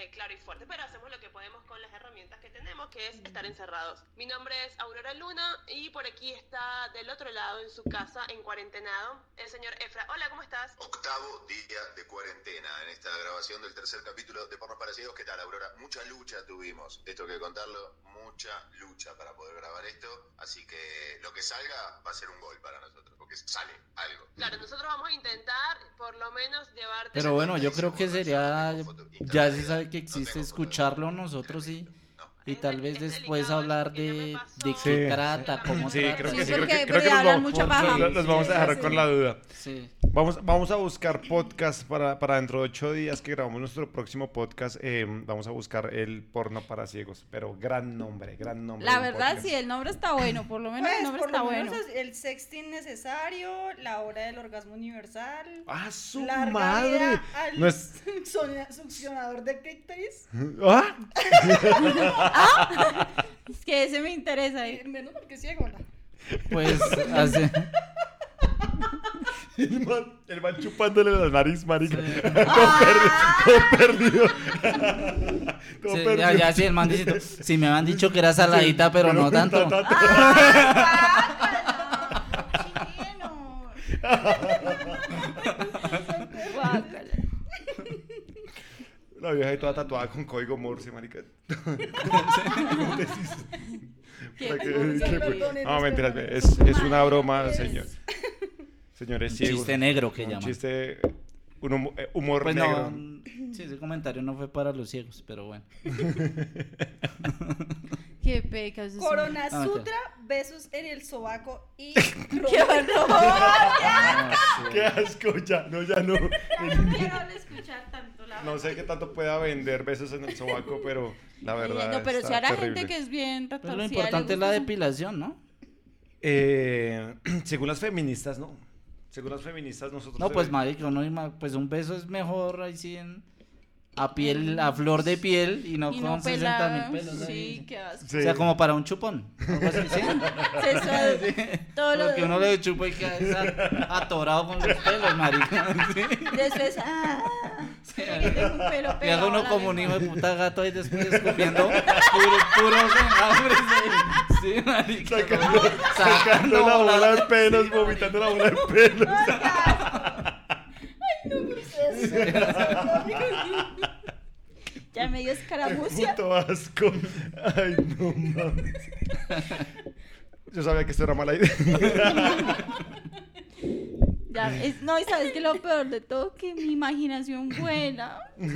[SPEAKER 6] escuche claro y fuerte, pero hacemos lo que podemos con las herramientas que tenemos, que es estar encerrados. Mi nombre es Aurora Luna y por aquí está del otro lado en su casa, en cuarentenado, el señor Efra. Hola, ¿cómo estás?
[SPEAKER 7] Octavo día de cuarentena en esta grabación del tercer capítulo de Pornos para Ciegos. ¿Qué tal, Aurora? Mucha lucha tuvimos, esto que contarlo, mucha lucha para poder grabar esto. Así que lo que salga va a ser un gol para nosotros, porque sale algo.
[SPEAKER 6] Claro, nosotros vamos a intentar por lo menos llevarte...
[SPEAKER 3] Pero bueno, yo creo que sería, ya se sabe que existe escucharlo nosotros y, y tal vez después hablar de, de qué
[SPEAKER 2] Sí.
[SPEAKER 3] trata, cómo
[SPEAKER 2] Sí,
[SPEAKER 3] trata.
[SPEAKER 2] creo que sí, creo
[SPEAKER 1] porque-
[SPEAKER 2] que, creo que
[SPEAKER 1] porque
[SPEAKER 2] nos, vamos,
[SPEAKER 1] mucha paja.
[SPEAKER 2] los- los vamos a dejar con la duda.
[SPEAKER 3] Sí.
[SPEAKER 2] Vamos, vamos a buscar podcast para, para dentro de ocho días que grabamos nuestro próximo podcast. eh, vamos a buscar el porno para ciegos. Pero gran nombre, gran nombre.
[SPEAKER 1] La verdad,
[SPEAKER 2] podcast.
[SPEAKER 1] sí, el nombre está bueno, por lo menos el
[SPEAKER 4] Pues,
[SPEAKER 1] nombre
[SPEAKER 4] por
[SPEAKER 1] está
[SPEAKER 4] lo menos
[SPEAKER 1] bueno.
[SPEAKER 4] el sexting necesario, la hora del orgasmo universal.
[SPEAKER 2] ¡Ah, su
[SPEAKER 4] larga
[SPEAKER 2] madre!
[SPEAKER 4] vida al
[SPEAKER 2] No es-
[SPEAKER 4] succiona- succionador de clítoris.
[SPEAKER 2] ¿Ah?
[SPEAKER 1] Es que ese me interesa.
[SPEAKER 4] Eh. Menos porque es ciego, ¿no?
[SPEAKER 3] Pues hace,
[SPEAKER 2] El man, el man chupándole la nariz, marica.
[SPEAKER 1] Ah.
[SPEAKER 2] Todo perdido. Todo
[SPEAKER 3] sí,
[SPEAKER 2] perdido.
[SPEAKER 3] ya, ya, sí, el man dice, si me habían dicho que era saladita, pero no tanto.
[SPEAKER 4] Chino.
[SPEAKER 1] Guácala.
[SPEAKER 2] La vieja ahí toda tatuada con código Morse, marica.
[SPEAKER 1] Qué
[SPEAKER 4] perdonen,
[SPEAKER 2] No, mentiras,
[SPEAKER 4] perdonen.
[SPEAKER 2] es, es una broma, señor. Señores
[SPEAKER 3] Un
[SPEAKER 2] ciegos.
[SPEAKER 3] chiste negro que
[SPEAKER 2] Un
[SPEAKER 3] llaman.
[SPEAKER 2] chiste, un humo- eh, humor
[SPEAKER 3] Pues
[SPEAKER 2] negro.
[SPEAKER 3] no, sí, ese comentario no fue para los ciegos, pero bueno.
[SPEAKER 1] Qué pecas. eso.
[SPEAKER 4] Corona
[SPEAKER 3] Ah,
[SPEAKER 4] Sutra, besos en el sobaco y
[SPEAKER 1] ¡Qué horror!
[SPEAKER 2] Qué asco, ya, no, ya no.
[SPEAKER 1] No quiero escuchar
[SPEAKER 2] No sé qué tanto pueda vender besos en el sobaco, pero la verdad.
[SPEAKER 1] No, pero si hará
[SPEAKER 2] terrible.
[SPEAKER 1] gente que es bien retorcida.
[SPEAKER 3] lo
[SPEAKER 1] le
[SPEAKER 3] importante es la depilación, ¿no?
[SPEAKER 2] Eh, según las feministas, no. Según las feministas, nosotros.
[SPEAKER 3] No, pues
[SPEAKER 2] eh,
[SPEAKER 3] marica, uno ima- pues un beso es mejor ahí sí en, a piel, a flor de piel y no
[SPEAKER 1] Y
[SPEAKER 3] con
[SPEAKER 1] no
[SPEAKER 3] 60
[SPEAKER 1] pelada.
[SPEAKER 3] mil pelos.
[SPEAKER 1] Sí, qué asco.
[SPEAKER 2] sí.
[SPEAKER 3] O sea, como para un chupón. así, ¿sí?
[SPEAKER 1] Sexual, todo lo
[SPEAKER 3] Porque uno le chupa y queda atorado con los pelos, marica. Sí.
[SPEAKER 1] Después, ah, que tengo un pelo
[SPEAKER 3] Y
[SPEAKER 1] a
[SPEAKER 3] uno como un hijo de puta gato ahí después escupiendo puro, puros enjambres. Sí, sí marica.
[SPEAKER 2] Sacando, la bola de pelos, vomitando la bola de pelos.
[SPEAKER 1] Ya me dio escaramucia.
[SPEAKER 2] Puto asco. Ay, no mames. Yo sabía que esto era mala idea.
[SPEAKER 1] Ya, es- no, y sabes que lo peor de todo, que mi imaginación vuela.
[SPEAKER 4] Sí,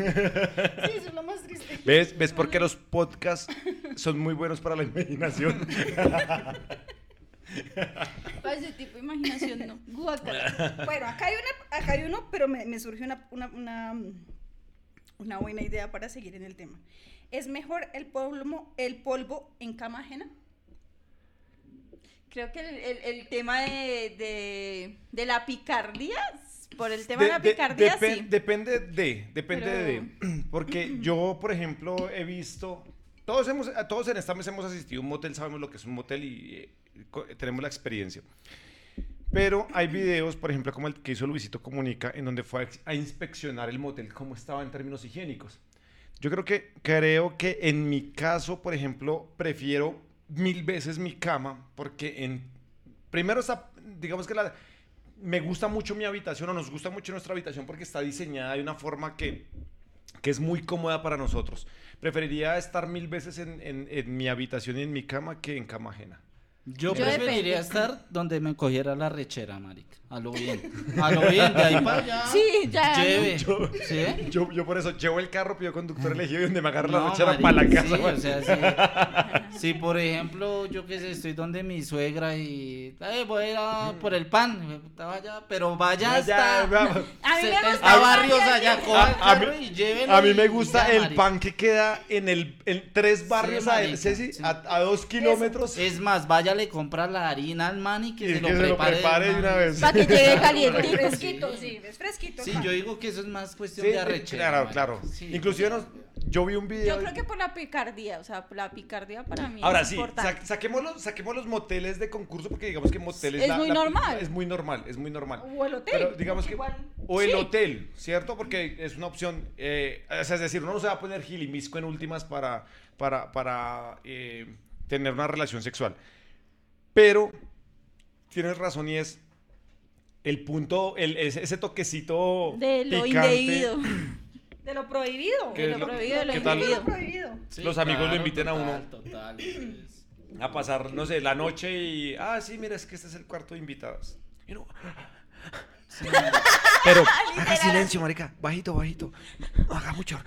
[SPEAKER 4] eso es lo más triste.
[SPEAKER 2] ¿Ves? ¿Ves por qué los podcasts son muy buenos para la imaginación?
[SPEAKER 1] Para ese tipo de imaginación, no. Guácala.
[SPEAKER 4] Bueno, acá hay, una, acá hay uno, pero me, me surge una, una, una, una buena idea para seguir en el tema. ¿Es mejor el polvo, el polvo en cama ajena?
[SPEAKER 1] Creo que el, el- el tema de, de, de la picardía, por el tema de, la
[SPEAKER 2] De- de-
[SPEAKER 1] picardía,
[SPEAKER 2] depen-
[SPEAKER 1] sí.
[SPEAKER 2] Depende de, depende
[SPEAKER 1] Pero-
[SPEAKER 2] de. Porque yo, por ejemplo, he visto. Todos, hemos, a todos en esta mesa hemos asistido a un motel, sabemos lo que es un motel y eh, tenemos la experiencia. Pero hay videos, por ejemplo, como el que hizo Luisito Comunica, en donde fue a, a inspeccionar el motel, cómo estaba en términos higiénicos. Yo creo que, creo que en mi caso, por ejemplo, prefiero mil veces mi cama, porque en, primero está, digamos que la, me gusta mucho mi habitación, o nos gusta mucho nuestra habitación, porque está diseñada de una forma que, que es muy cómoda para nosotros. Preferiría estar mil veces en, en- en mi habitación y en mi cama que en cama ajena.
[SPEAKER 3] Yo,
[SPEAKER 1] Yo
[SPEAKER 3] preferiría estar donde me cogiera la rechera, marica. A lo bien. A lo bien, de ahí para allá.
[SPEAKER 1] Sí, ya.
[SPEAKER 3] Lleve.
[SPEAKER 2] Yo-
[SPEAKER 3] ¿Sí?
[SPEAKER 2] Yo, yo por eso llevo el carro, pido conductor elegido y donde me agarra la
[SPEAKER 3] No, marica,
[SPEAKER 2] para la
[SPEAKER 3] sí,
[SPEAKER 2] casa.
[SPEAKER 3] o sea, sí. Si, por ejemplo, yo qué sé, estoy donde mi suegra y "Ay, voy a ir a por el pan, vaya, pero vaya hasta
[SPEAKER 1] A mí me
[SPEAKER 3] 70
[SPEAKER 1] gusta el
[SPEAKER 3] barrios allá,
[SPEAKER 1] allí.
[SPEAKER 3] coja el
[SPEAKER 2] A, a mí,
[SPEAKER 3] y
[SPEAKER 2] a mí me gusta
[SPEAKER 3] ya,
[SPEAKER 2] el
[SPEAKER 3] marica.
[SPEAKER 2] pan que queda en el en tres barrios a,
[SPEAKER 3] marica,
[SPEAKER 2] Ceci,
[SPEAKER 3] sí.
[SPEAKER 2] a, a dos kilómetros.
[SPEAKER 3] Es más, vaya, le compra la harina al man y que,
[SPEAKER 2] Y
[SPEAKER 3] se,
[SPEAKER 2] que
[SPEAKER 3] lo
[SPEAKER 2] se lo
[SPEAKER 3] prepare,
[SPEAKER 2] una vez.
[SPEAKER 1] Para que llegue
[SPEAKER 4] Es
[SPEAKER 1] caliente.
[SPEAKER 4] fresquito, sí, es fresquito.
[SPEAKER 3] Sí, yo digo que eso es más cuestión
[SPEAKER 2] Sí,
[SPEAKER 3] de arrechera.
[SPEAKER 2] claro, claro.
[SPEAKER 3] Sí.
[SPEAKER 2] Inclusive nos- yo vi un video.
[SPEAKER 1] Yo creo que por la picardía, o sea, la picardía para mí
[SPEAKER 2] Ahora
[SPEAKER 1] es
[SPEAKER 2] sí,
[SPEAKER 1] importante.
[SPEAKER 2] sa- saquemos, los, saquemos los moteles de concurso porque digamos que moteles
[SPEAKER 1] Es muy normal.
[SPEAKER 2] Es muy normal, es muy normal.
[SPEAKER 4] O el hotel.
[SPEAKER 2] Pero digamos que
[SPEAKER 4] igual.
[SPEAKER 2] o el
[SPEAKER 1] Sí.
[SPEAKER 2] hotel, ¿cierto? Porque es una opción, eh, o sea, es decir, uno no se va a poner gilimisco en últimas para, para, para eh, tener una relación sexual. Pero tienes razón y es el punto, el, ese, toquecito
[SPEAKER 1] de lo
[SPEAKER 2] picante.
[SPEAKER 1] indebido.
[SPEAKER 4] De lo prohibido.
[SPEAKER 2] ¿Qué
[SPEAKER 1] De lo
[SPEAKER 2] lo-
[SPEAKER 1] prohibido, de lo indebido.
[SPEAKER 4] Lo prohibido.
[SPEAKER 3] Sí,
[SPEAKER 2] Los amigos lo inviten a uno.
[SPEAKER 3] Total, pues.
[SPEAKER 2] a pasar, no sé, la noche y, ah, sí, mira, es que este es el cuarto de invitadas. Y uno,
[SPEAKER 3] Sí,
[SPEAKER 2] pero, haga silencio, marica, bajito, bajito, no haga mucho.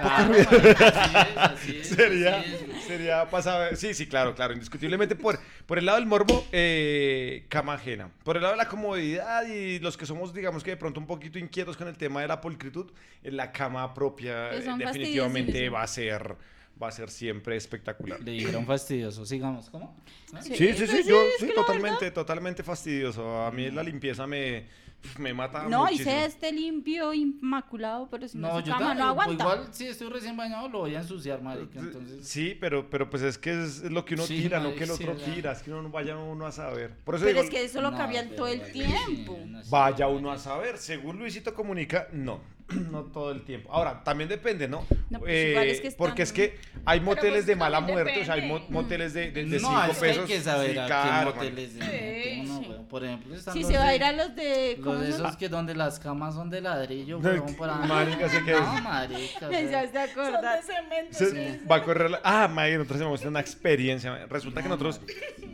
[SPEAKER 3] claro, marica, así es, así es,
[SPEAKER 2] Sería,
[SPEAKER 3] así es.
[SPEAKER 2] sería pasado, sí, sí, claro, claro, indiscutiblemente. Por, por el lado del morbo, eh, cama ajena. Por el lado de la comodidad y los que somos, digamos que de pronto un poquito inquietos con el tema de la pulcritud, la cama propia eh, definitivamente va a ser, va a ser siempre espectacular.
[SPEAKER 3] Le dijeron fastidioso, sigamos, ¿cómo?
[SPEAKER 2] Sí, sí, sí, yo sí, totalmente, totalmente fastidioso. A mí la limpieza me, me mata
[SPEAKER 1] No, y
[SPEAKER 2] muchísimo.
[SPEAKER 1] sea este limpio, inmaculado, pero si no,
[SPEAKER 3] No,
[SPEAKER 1] su
[SPEAKER 3] yo
[SPEAKER 1] cama
[SPEAKER 3] también,
[SPEAKER 1] no aguanta.
[SPEAKER 3] Igual, si estoy recién bañado, lo voy a ensuciar, marica, entonces...
[SPEAKER 2] Sí, pero, pero pues es que es, lo que uno
[SPEAKER 3] Sí,
[SPEAKER 2] tira, no que el otro tira, es que uno no vaya uno a saber. Por eso
[SPEAKER 1] Pero
[SPEAKER 2] digo,
[SPEAKER 1] es que eso lo
[SPEAKER 3] No,
[SPEAKER 1] cambian todo el tiempo.
[SPEAKER 3] sí, no sé,
[SPEAKER 2] vaya uno a saber. Según Luisito comunica, no, no todo el tiempo. Ahora, también depende, ¿no?
[SPEAKER 1] No, pues igual es que están-
[SPEAKER 2] Porque es que hay moteles
[SPEAKER 4] pues,
[SPEAKER 2] de mala muerte, o sea, hay moteles de, de, de
[SPEAKER 3] no,
[SPEAKER 2] cinco
[SPEAKER 3] es que
[SPEAKER 2] pesos.
[SPEAKER 3] hay que saber
[SPEAKER 2] sí,
[SPEAKER 3] a qué moteles de. Por ejemplo, están
[SPEAKER 1] Si
[SPEAKER 3] los
[SPEAKER 1] se va a ir a los de. ¿Cómo
[SPEAKER 3] Los de
[SPEAKER 1] se
[SPEAKER 3] esos que donde las camas son de ladrillo,
[SPEAKER 2] No,
[SPEAKER 3] weón, para...
[SPEAKER 2] marica, sé que es.
[SPEAKER 3] No, marica,
[SPEAKER 1] Me
[SPEAKER 3] sea,
[SPEAKER 1] hiciste
[SPEAKER 4] Son de cemento.
[SPEAKER 2] Se-
[SPEAKER 4] sí.
[SPEAKER 2] va a correr la- Ah, May, nosotros hemos tenido una experiencia. Resulta que nosotros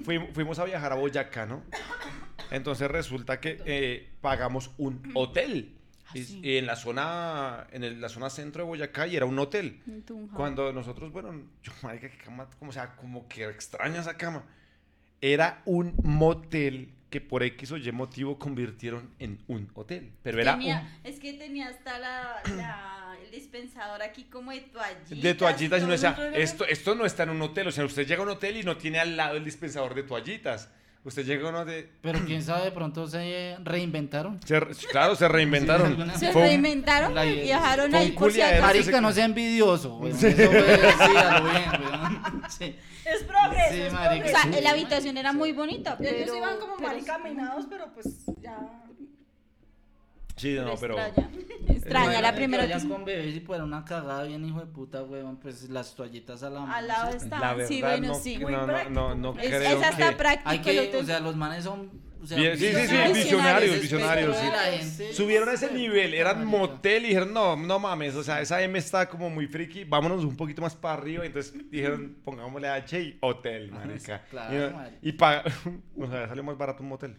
[SPEAKER 2] fuimos, fuimos a viajar a Boyacá, ¿no? Entonces resulta que eh, pagamos un hotel. Y-
[SPEAKER 1] sí.
[SPEAKER 2] y en la zona en el- la zona centro de Boyacá y era un hotel.
[SPEAKER 1] En Tunja.
[SPEAKER 2] Cuando nosotros, bueno, yo, marica, qué cama, como, o sea, como que extraña esa cama. Era un motel que por X o Y motivo convirtieron en un hotel. Pero era
[SPEAKER 1] Tenía-
[SPEAKER 2] un
[SPEAKER 1] Es que tenía hasta la, la- el dispensador aquí como de toallitas.
[SPEAKER 2] de toallitas y decía,
[SPEAKER 1] todo eso.
[SPEAKER 2] esto, esto no está en un hotel, o sea, usted llega a un hotel y no tiene al lado el dispensador de toallitas. Usted llega a uno de...
[SPEAKER 3] Pero quién sabe, de pronto se reinventaron.
[SPEAKER 2] se re- claro, se reinventaron.
[SPEAKER 3] alguna-
[SPEAKER 1] Se reinventaron
[SPEAKER 3] la-
[SPEAKER 1] y
[SPEAKER 2] un
[SPEAKER 1] ahí por si acaso.
[SPEAKER 3] Marica, no sea envidioso, weón.
[SPEAKER 2] Sí.
[SPEAKER 3] Eso fue así, a lo bien. Sí.
[SPEAKER 4] Es progreso.
[SPEAKER 3] Sí,
[SPEAKER 4] es
[SPEAKER 3] marica,
[SPEAKER 1] O sea, la habitación era muy bonita, pero...
[SPEAKER 4] Ellos iban como mal encaminados, pero pues ya.
[SPEAKER 2] Sí, no, pero...
[SPEAKER 1] Extraña, extraña, la primera que...
[SPEAKER 3] con bebés y fuera una cagada bien hijo de puta, weón, pues las toallitas a la mano.
[SPEAKER 1] Al lado está.
[SPEAKER 2] La verdad,
[SPEAKER 1] sí, bueno,
[SPEAKER 2] no,
[SPEAKER 1] sí.
[SPEAKER 2] no,
[SPEAKER 4] Muy
[SPEAKER 2] no,
[SPEAKER 4] práctico,
[SPEAKER 2] no, no
[SPEAKER 1] Es,
[SPEAKER 2] creo
[SPEAKER 1] es hasta
[SPEAKER 2] que-
[SPEAKER 1] práctico
[SPEAKER 3] Hay que, o sea, los manes son... O sea,
[SPEAKER 2] sí, sí, sí,
[SPEAKER 1] Visionarios,
[SPEAKER 2] visionarios.
[SPEAKER 3] Sí,
[SPEAKER 2] Subieron a ese nivel, eran motel y dijeron, no, no mames, o sea, esa M está como muy friki, vámonos un poquito más para arriba, entonces dijeron, pongámosle H y hotel, marica.
[SPEAKER 3] Claro,
[SPEAKER 2] y, y paga, o sea, salió más barato un motel.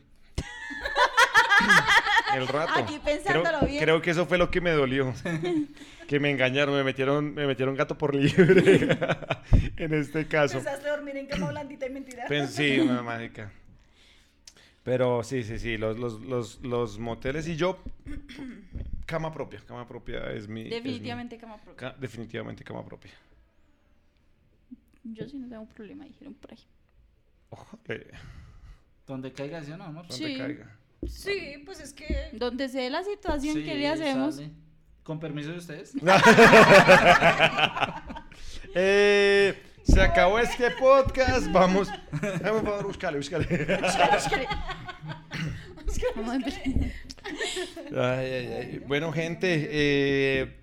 [SPEAKER 2] El rato.
[SPEAKER 1] Aquí pensándolo
[SPEAKER 2] creo,
[SPEAKER 1] bien.
[SPEAKER 2] creo que eso fue lo que me dolió. que me engañaron, me metieron, me metieron gato por libre en este caso.
[SPEAKER 4] Pensaste dormir en cama blandita y mentira.
[SPEAKER 2] Pen- sí, una mágica. Pero sí, sí, sí, los, los, los, los moteles y yo, cama propia, cama propia es mi... es mi-
[SPEAKER 1] Definitivamente cama propia.
[SPEAKER 2] ca- definitivamente cama propia.
[SPEAKER 1] Yo sí no tengo problema, dijeron por ahí.
[SPEAKER 2] Ojo, eh,
[SPEAKER 3] Donde caiga, ¿sí o no, amor?
[SPEAKER 2] donde
[SPEAKER 1] Sí.
[SPEAKER 2] caiga.
[SPEAKER 4] Sí, pues es que.
[SPEAKER 1] Donde se dé la situación
[SPEAKER 3] Sí,
[SPEAKER 1] que le hacemos.
[SPEAKER 3] sale. Con permiso de ustedes.
[SPEAKER 2] Eh, se acabó este podcast, vamos. Dame un favor, búscale, búscale.
[SPEAKER 1] Vamos a empezar.
[SPEAKER 2] Ay, ay, ay. Bueno, gente, eh,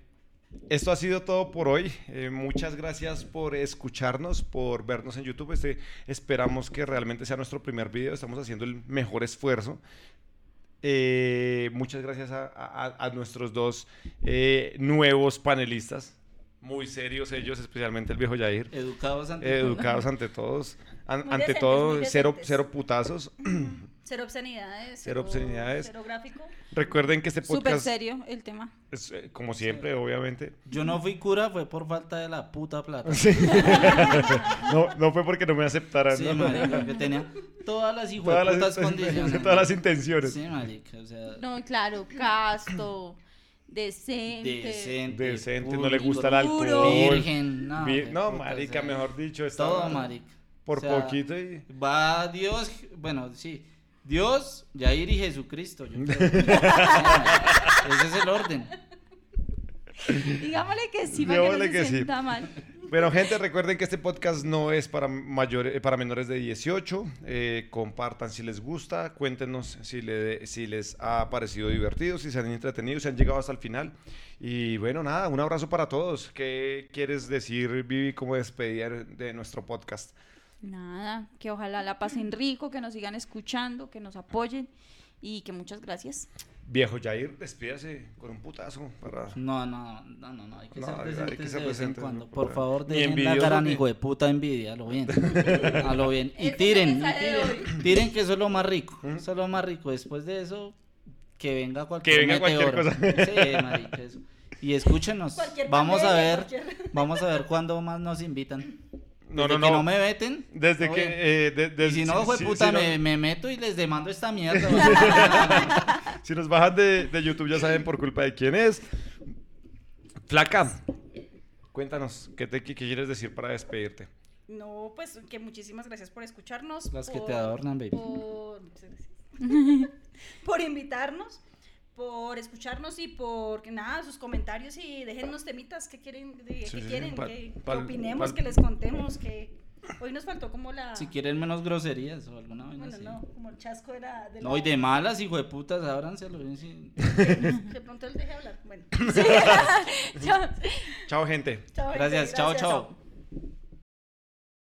[SPEAKER 2] esto ha sido todo por hoy. Eh, muchas gracias por escucharnos, por vernos en YouTube. Este, esperamos que realmente sea nuestro primer video. Estamos haciendo el mejor esfuerzo. Eh, muchas gracias a, a- a nuestros dos eh, nuevos panelistas. Muy serios ellos, especialmente el viejo Yair.
[SPEAKER 3] Educados ante
[SPEAKER 2] Eh, educados ante todos. An- ante
[SPEAKER 4] decentes,
[SPEAKER 2] todo, cero, cero putazos.
[SPEAKER 4] Cero obscenidades.
[SPEAKER 2] Cero obscenidades.
[SPEAKER 4] Cero gráfico.
[SPEAKER 2] Recuerden que este
[SPEAKER 1] Súper
[SPEAKER 2] podcast,
[SPEAKER 1] serio el tema.
[SPEAKER 2] es, eh, como siempre, obviamente,
[SPEAKER 3] Yo no fui cura, fue por falta de la puta plata.
[SPEAKER 2] Sí. no, no fue porque no me aceptaran.
[SPEAKER 3] Sí,
[SPEAKER 2] ¿no?
[SPEAKER 3] marica, que tenía todas las
[SPEAKER 2] todas, las,
[SPEAKER 3] condiciones.
[SPEAKER 2] todas las intenciones.
[SPEAKER 3] Sí, marica, o sea...
[SPEAKER 1] No, claro, casto, decente.
[SPEAKER 3] Decente,
[SPEAKER 2] Decente, no le gusta el alcohol.
[SPEAKER 3] Virgen, no.
[SPEAKER 2] Marica, mejor dicho, está
[SPEAKER 3] Todo, marica.
[SPEAKER 2] por
[SPEAKER 3] O sea,
[SPEAKER 2] poquito y...
[SPEAKER 3] Va Dios, bueno, sí. Dios, Yair y Jesucristo. Yo creo. Ese es el orden.
[SPEAKER 1] Digámosle que sí, para que no se
[SPEAKER 2] que sí.
[SPEAKER 1] mal.
[SPEAKER 2] Bueno, gente, recuerden que este podcast no es para, mayores, eh, para menores de 18. Eh, compartan si les gusta, cuéntenos si, le- si les ha parecido divertido, si se han entretenido, si han llegado hasta el final. Y bueno, nada, un abrazo para todos. ¿Qué quieres decir, Vivi, como despedida de nuestro podcast?
[SPEAKER 1] Nada, que ojalá la pasen rico, que nos sigan escuchando, que nos apoyen y que muchas gracias.
[SPEAKER 2] Viejo Jair, despídase con un putazo para...
[SPEAKER 3] No, no, no, no, no, hay que
[SPEAKER 2] No,
[SPEAKER 3] ser
[SPEAKER 2] hay- hay
[SPEAKER 3] presentes
[SPEAKER 2] que ser
[SPEAKER 3] de vez en
[SPEAKER 2] presentes,
[SPEAKER 3] cuando.
[SPEAKER 2] no
[SPEAKER 3] Por favor, dejen la gran
[SPEAKER 2] ni-
[SPEAKER 3] hijo de puta envidia, a lo bien. A lo bien. Y tiren, tiren, tiren que eso es lo más rico. Eso es lo más rico. Después de eso, que venga cualquier
[SPEAKER 2] Que venga cualquier cosa.
[SPEAKER 3] Sí, marica, eso. Y escúchenos.
[SPEAKER 4] Cualquier
[SPEAKER 3] Vamos a ver,
[SPEAKER 4] cualquier-
[SPEAKER 3] vamos a ver cuándo más nos invitan.
[SPEAKER 2] No,
[SPEAKER 3] Desde
[SPEAKER 2] no,
[SPEAKER 3] que
[SPEAKER 2] no.
[SPEAKER 3] no me veten.
[SPEAKER 2] Desde que... eh, de- de-
[SPEAKER 3] y si no,
[SPEAKER 2] si-
[SPEAKER 3] fue
[SPEAKER 2] si-
[SPEAKER 3] puta,
[SPEAKER 2] si no-
[SPEAKER 3] me, me meto y les demando esta mierda.
[SPEAKER 2] Si nos bajan de, de YouTube ya saben por culpa de quién es. Flaca, cuéntanos, ¿qué, te, qué quieres decir para despedirte?
[SPEAKER 4] No, pues que muchísimas gracias por escucharnos.
[SPEAKER 3] Las que te adornan, baby.
[SPEAKER 4] Por, muchas gracias. por invitarnos, por escucharnos y por que nada, sus comentarios y déjennos temitas que quieren, de-
[SPEAKER 2] Sí,
[SPEAKER 4] que
[SPEAKER 2] sí,
[SPEAKER 4] quieren,
[SPEAKER 2] pal-
[SPEAKER 4] que, que opinemos,
[SPEAKER 2] pal-
[SPEAKER 4] que les contemos, que hoy nos faltó como la
[SPEAKER 3] si quieren menos groserías o alguna vaina
[SPEAKER 4] bueno,
[SPEAKER 3] así.
[SPEAKER 4] no, como el chasco era de
[SPEAKER 3] No, y
[SPEAKER 4] la-
[SPEAKER 3] de malas, hijo de putas, ábranselo. bien, sí.
[SPEAKER 4] que pronto él deje hablar. Bueno.
[SPEAKER 2] Chao, gente.
[SPEAKER 4] Chao, gente,
[SPEAKER 3] Gracias, chao, chao.